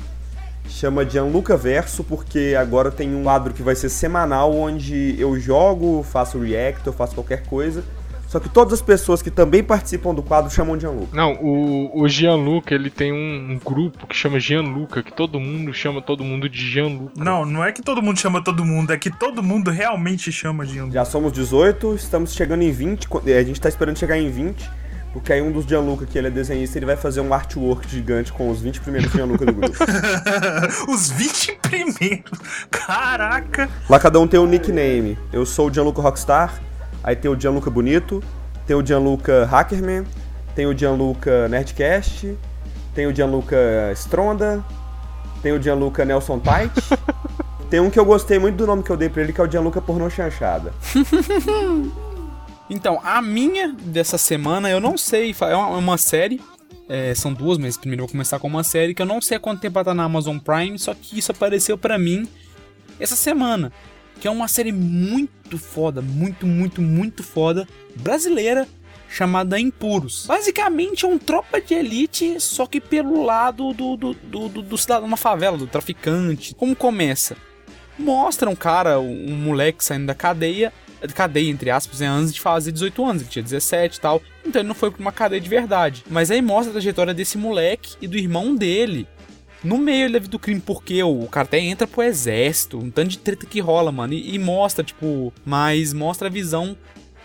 Chama Gianluca Verso, porque agora tem um quadro que vai ser semanal, onde eu jogo, faço react, eu faço qualquer coisa. Só que todas as pessoas que também participam do quadro chamam de Gianluca. Não, o, o Gianluca, ele tem um, um grupo que chama Gianluca, que todo mundo chama todo mundo de Gianluca. Não, não é que todo mundo chama todo mundo, é que todo mundo realmente chama de um. Já somos 18, estamos chegando em 20, co- eh, a gente tá esperando chegar em 20. Porque aí um dos Gianluca, que ele é desenhista, ele vai fazer um artwork gigante com os 20 primeiros Gianluca do grupo. *laughs* Os 20 primeiros. Caraca. Lá cada um tem um nickname. Eu sou o Gianluca Rockstar, aí tem o Gianluca Bonito, tem o Gianluca Hackerman, tem o Gianluca Nerdcast, tem o Gianluca Stronda, tem o Gianluca Nelson Tait. *laughs* tem um que eu gostei muito do nome que eu dei pra ele, que é o Gianluca Pornô Chanchada. *laughs* Então, a minha dessa semana, eu não sei, é uma, uma série. é, são duas, mas primeiro eu vou começar com uma série que eu não sei há quanto tempo ela tá na Amazon Prime, só que isso apareceu pra mim essa semana. Que é uma série muito foda, muito, muito, muito foda, brasileira, chamada Impuros. Basicamente é um tropa de elite, só que pelo lado do, do, do, do, do cidadão na favela, do traficante. Como começa? Mostra um cara, um moleque saindo da cadeia, cadeia, entre aspas, né, antes de fazer 18 anos, ele tinha 17 e tal, então ele não foi pra uma cadeia de verdade. Mas aí mostra a trajetória desse moleque e do irmão dele. No meio do crime, porque o cara até entra pro exército, um tanto de treta que rola, mano, e, e mostra, tipo, mas mostra a visão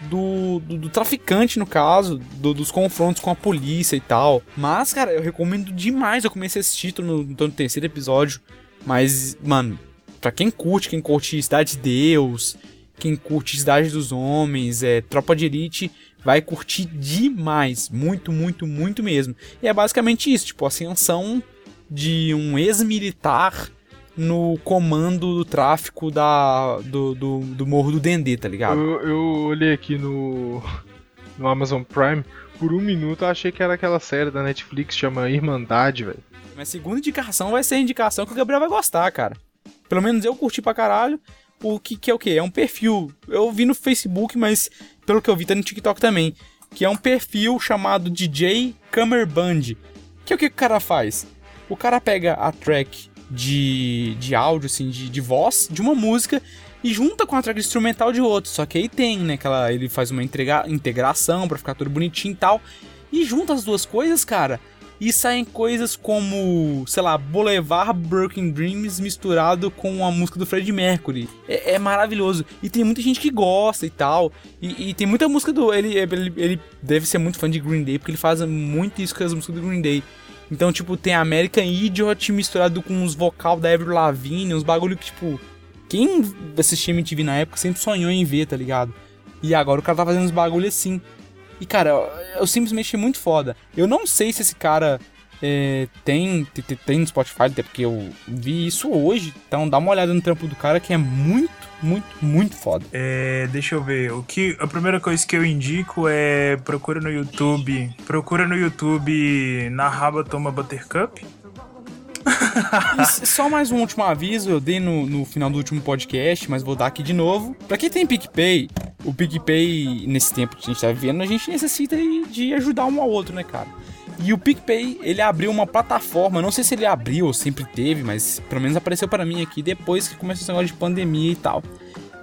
do, do, do traficante, no caso, do- dos confrontos com a polícia e tal. Mas, cara, eu recomendo demais. Eu comecei assistir, tô no, no terceiro episódio. Mas, mano, pra quem curte, quem curte Cidade de Deus, quem curte Cidade dos Homens, é, Tropa de Elite, vai curtir demais. Muito, muito, muito mesmo. E é basicamente isso, tipo, a ascensão de um ex-militar no comando do tráfico da, do, do, do Morro do Dendê, tá ligado? Eu, eu olhei aqui no, no Amazon Prime, por um minuto eu achei que era aquela série da Netflix chama Irmandade, velho. Minha segunda indicação vai ser a indicação que o Gabriel vai gostar, cara. Pelo menos eu curti pra caralho. O que, que é o quê? É um perfil. Eu vi no Facebook, mas pelo que eu vi, tá no TikTok também. Que é um perfil chamado DJ Band. Que é o que o cara faz? O cara pega a track de, de áudio, assim, de, de voz, de uma música, e junta com a track instrumental de outro. Só que aí tem, né? Aquela, ele faz uma entrega, integração pra ficar tudo bonitinho e tal. E junta as duas coisas, cara. E saem coisas como, sei lá, Boulevard Broken Dreams misturado com a música do Fred Mercury. É, é maravilhoso. E tem muita gente que gosta e tal. E, e tem muita música do. Ele, ele, ele deve ser muito fã de Green Day, porque ele faz muito isso com as músicas do Green Day. Então, tipo, tem American Idiot misturado com os vocal da Avril Lavigne, uns bagulho que, tipo, quem assistia MTV na época sempre sonhou em ver, tá ligado? E agora o cara tá fazendo uns bagulho assim. E, cara, eu, eu simplesmente achei muito foda. Eu não sei se esse cara é, tem, tem, tem no Spotify, até porque eu vi isso hoje. Então dá uma olhada no trampo do cara que é muito, muito, muito foda. É, deixa eu ver. O que, a primeira coisa que eu indico é procura no YouTube. Procura no YouTube na raba toma Buttercup. *laughs* E só mais um último aviso, eu dei no, no final do último podcast, mas vou dar aqui de novo. Pra quem tem PicPay, o PicPay, nesse tempo que a gente tá vivendo, a gente necessita de ajudar um ao outro, né, cara? E o PicPay, ele abriu uma plataforma, não sei se ele abriu ou sempre teve, mas pelo menos apareceu pra mim aqui depois que começou esse negócio de pandemia e tal.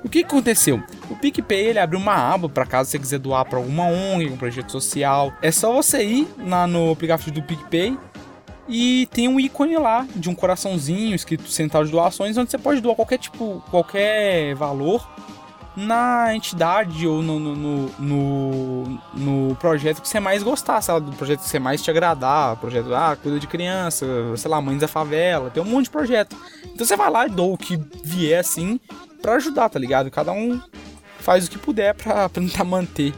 O que que aconteceu? O PicPay ele abriu uma aba para caso você quiser doar para alguma ONG, um projeto social. É só você ir lá no aplicativo do PicPay e tem um ícone lá de um coraçãozinho escrito Central de Doações, onde você pode doar qualquer tipo, qualquer valor na entidade ou no, no, no, no- no projeto que você mais gostar, sabe? Do projeto que você mais te agradar, projeto, ah, cuida de criança, sei lá, mães da favela, tem um monte de projeto. Então você vai lá e doa o que vier assim pra ajudar, tá ligado? Cada um faz o que puder pra *laughs* tentar manter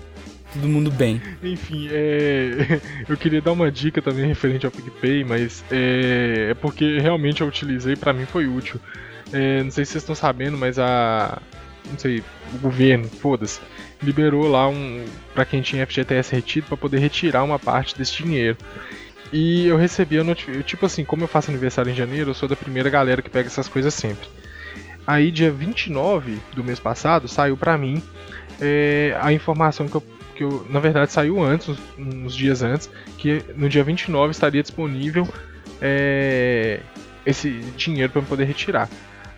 todo mundo bem. Enfim, é... *laughs* eu queria dar uma dica também referente ao PicPay, mas é, é porque realmente eu utilizei, pra mim foi útil. É, Não sei se vocês estão sabendo, mas a. Não sei, o governo, foda-se, liberou lá um. pra quem tinha FGTS retido, pra poder retirar uma parte desse dinheiro. E eu recebi a notificação. Tipo assim, como eu faço aniversário em janeiro, eu sou da primeira galera que pega essas coisas sempre. Aí, dia 29 do mês passado, saiu pra mim é, a informação que eu, que eu. Na verdade, saiu antes, uns, uns dias antes, que no dia 29 estaria disponível é, esse dinheiro para eu poder retirar.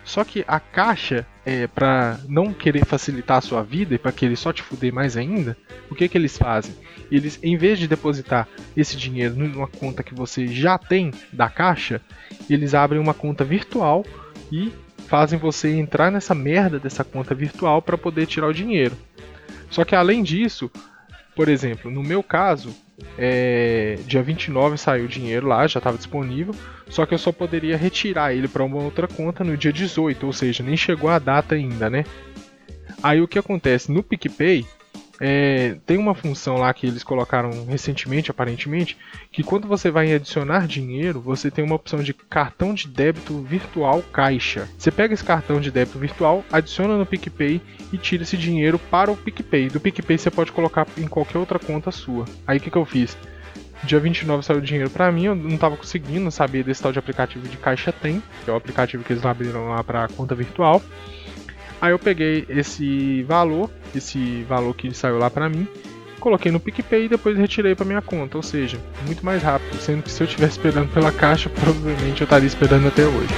Só que a caixa, é, para não querer facilitar a sua vida e para querer só te fuder mais ainda, o que que eles fazem? Eles, em vez de depositar esse dinheiro numa conta que você já tem da caixa, eles abrem uma conta virtual e fazem você entrar nessa merda dessa conta virtual para poder tirar o dinheiro. Só que além disso, Por exemplo, no meu caso, é, dia 29 saiu o dinheiro lá, já estava disponível, só que eu só poderia retirar ele para uma outra conta no dia 18, ou seja, nem chegou a data ainda, né? Aí o que acontece? No PicPay, é, tem uma função lá que eles colocaram recentemente, aparentemente, que quando você vai adicionar dinheiro, você tem uma opção de cartão de débito virtual caixa. Você pega esse cartão de débito virtual, adiciona no PicPay e tira esse dinheiro para o PicPay. Do PicPay você pode colocar em qualquer outra conta sua. Aí o que, que eu fiz? Dia 29 saiu o dinheiro pra mim, eu não tava conseguindo, sabia desse tal de aplicativo de Caixa Tem, que é o aplicativo que eles abriram lá pra conta virtual. Aí eu peguei esse valor, esse valor que saiu lá pra mim, coloquei no PicPay e depois retirei pra minha conta, ou seja, muito mais rápido, sendo que se eu estivesse esperando pela caixa, *laughs* provavelmente eu estaria esperando até hoje.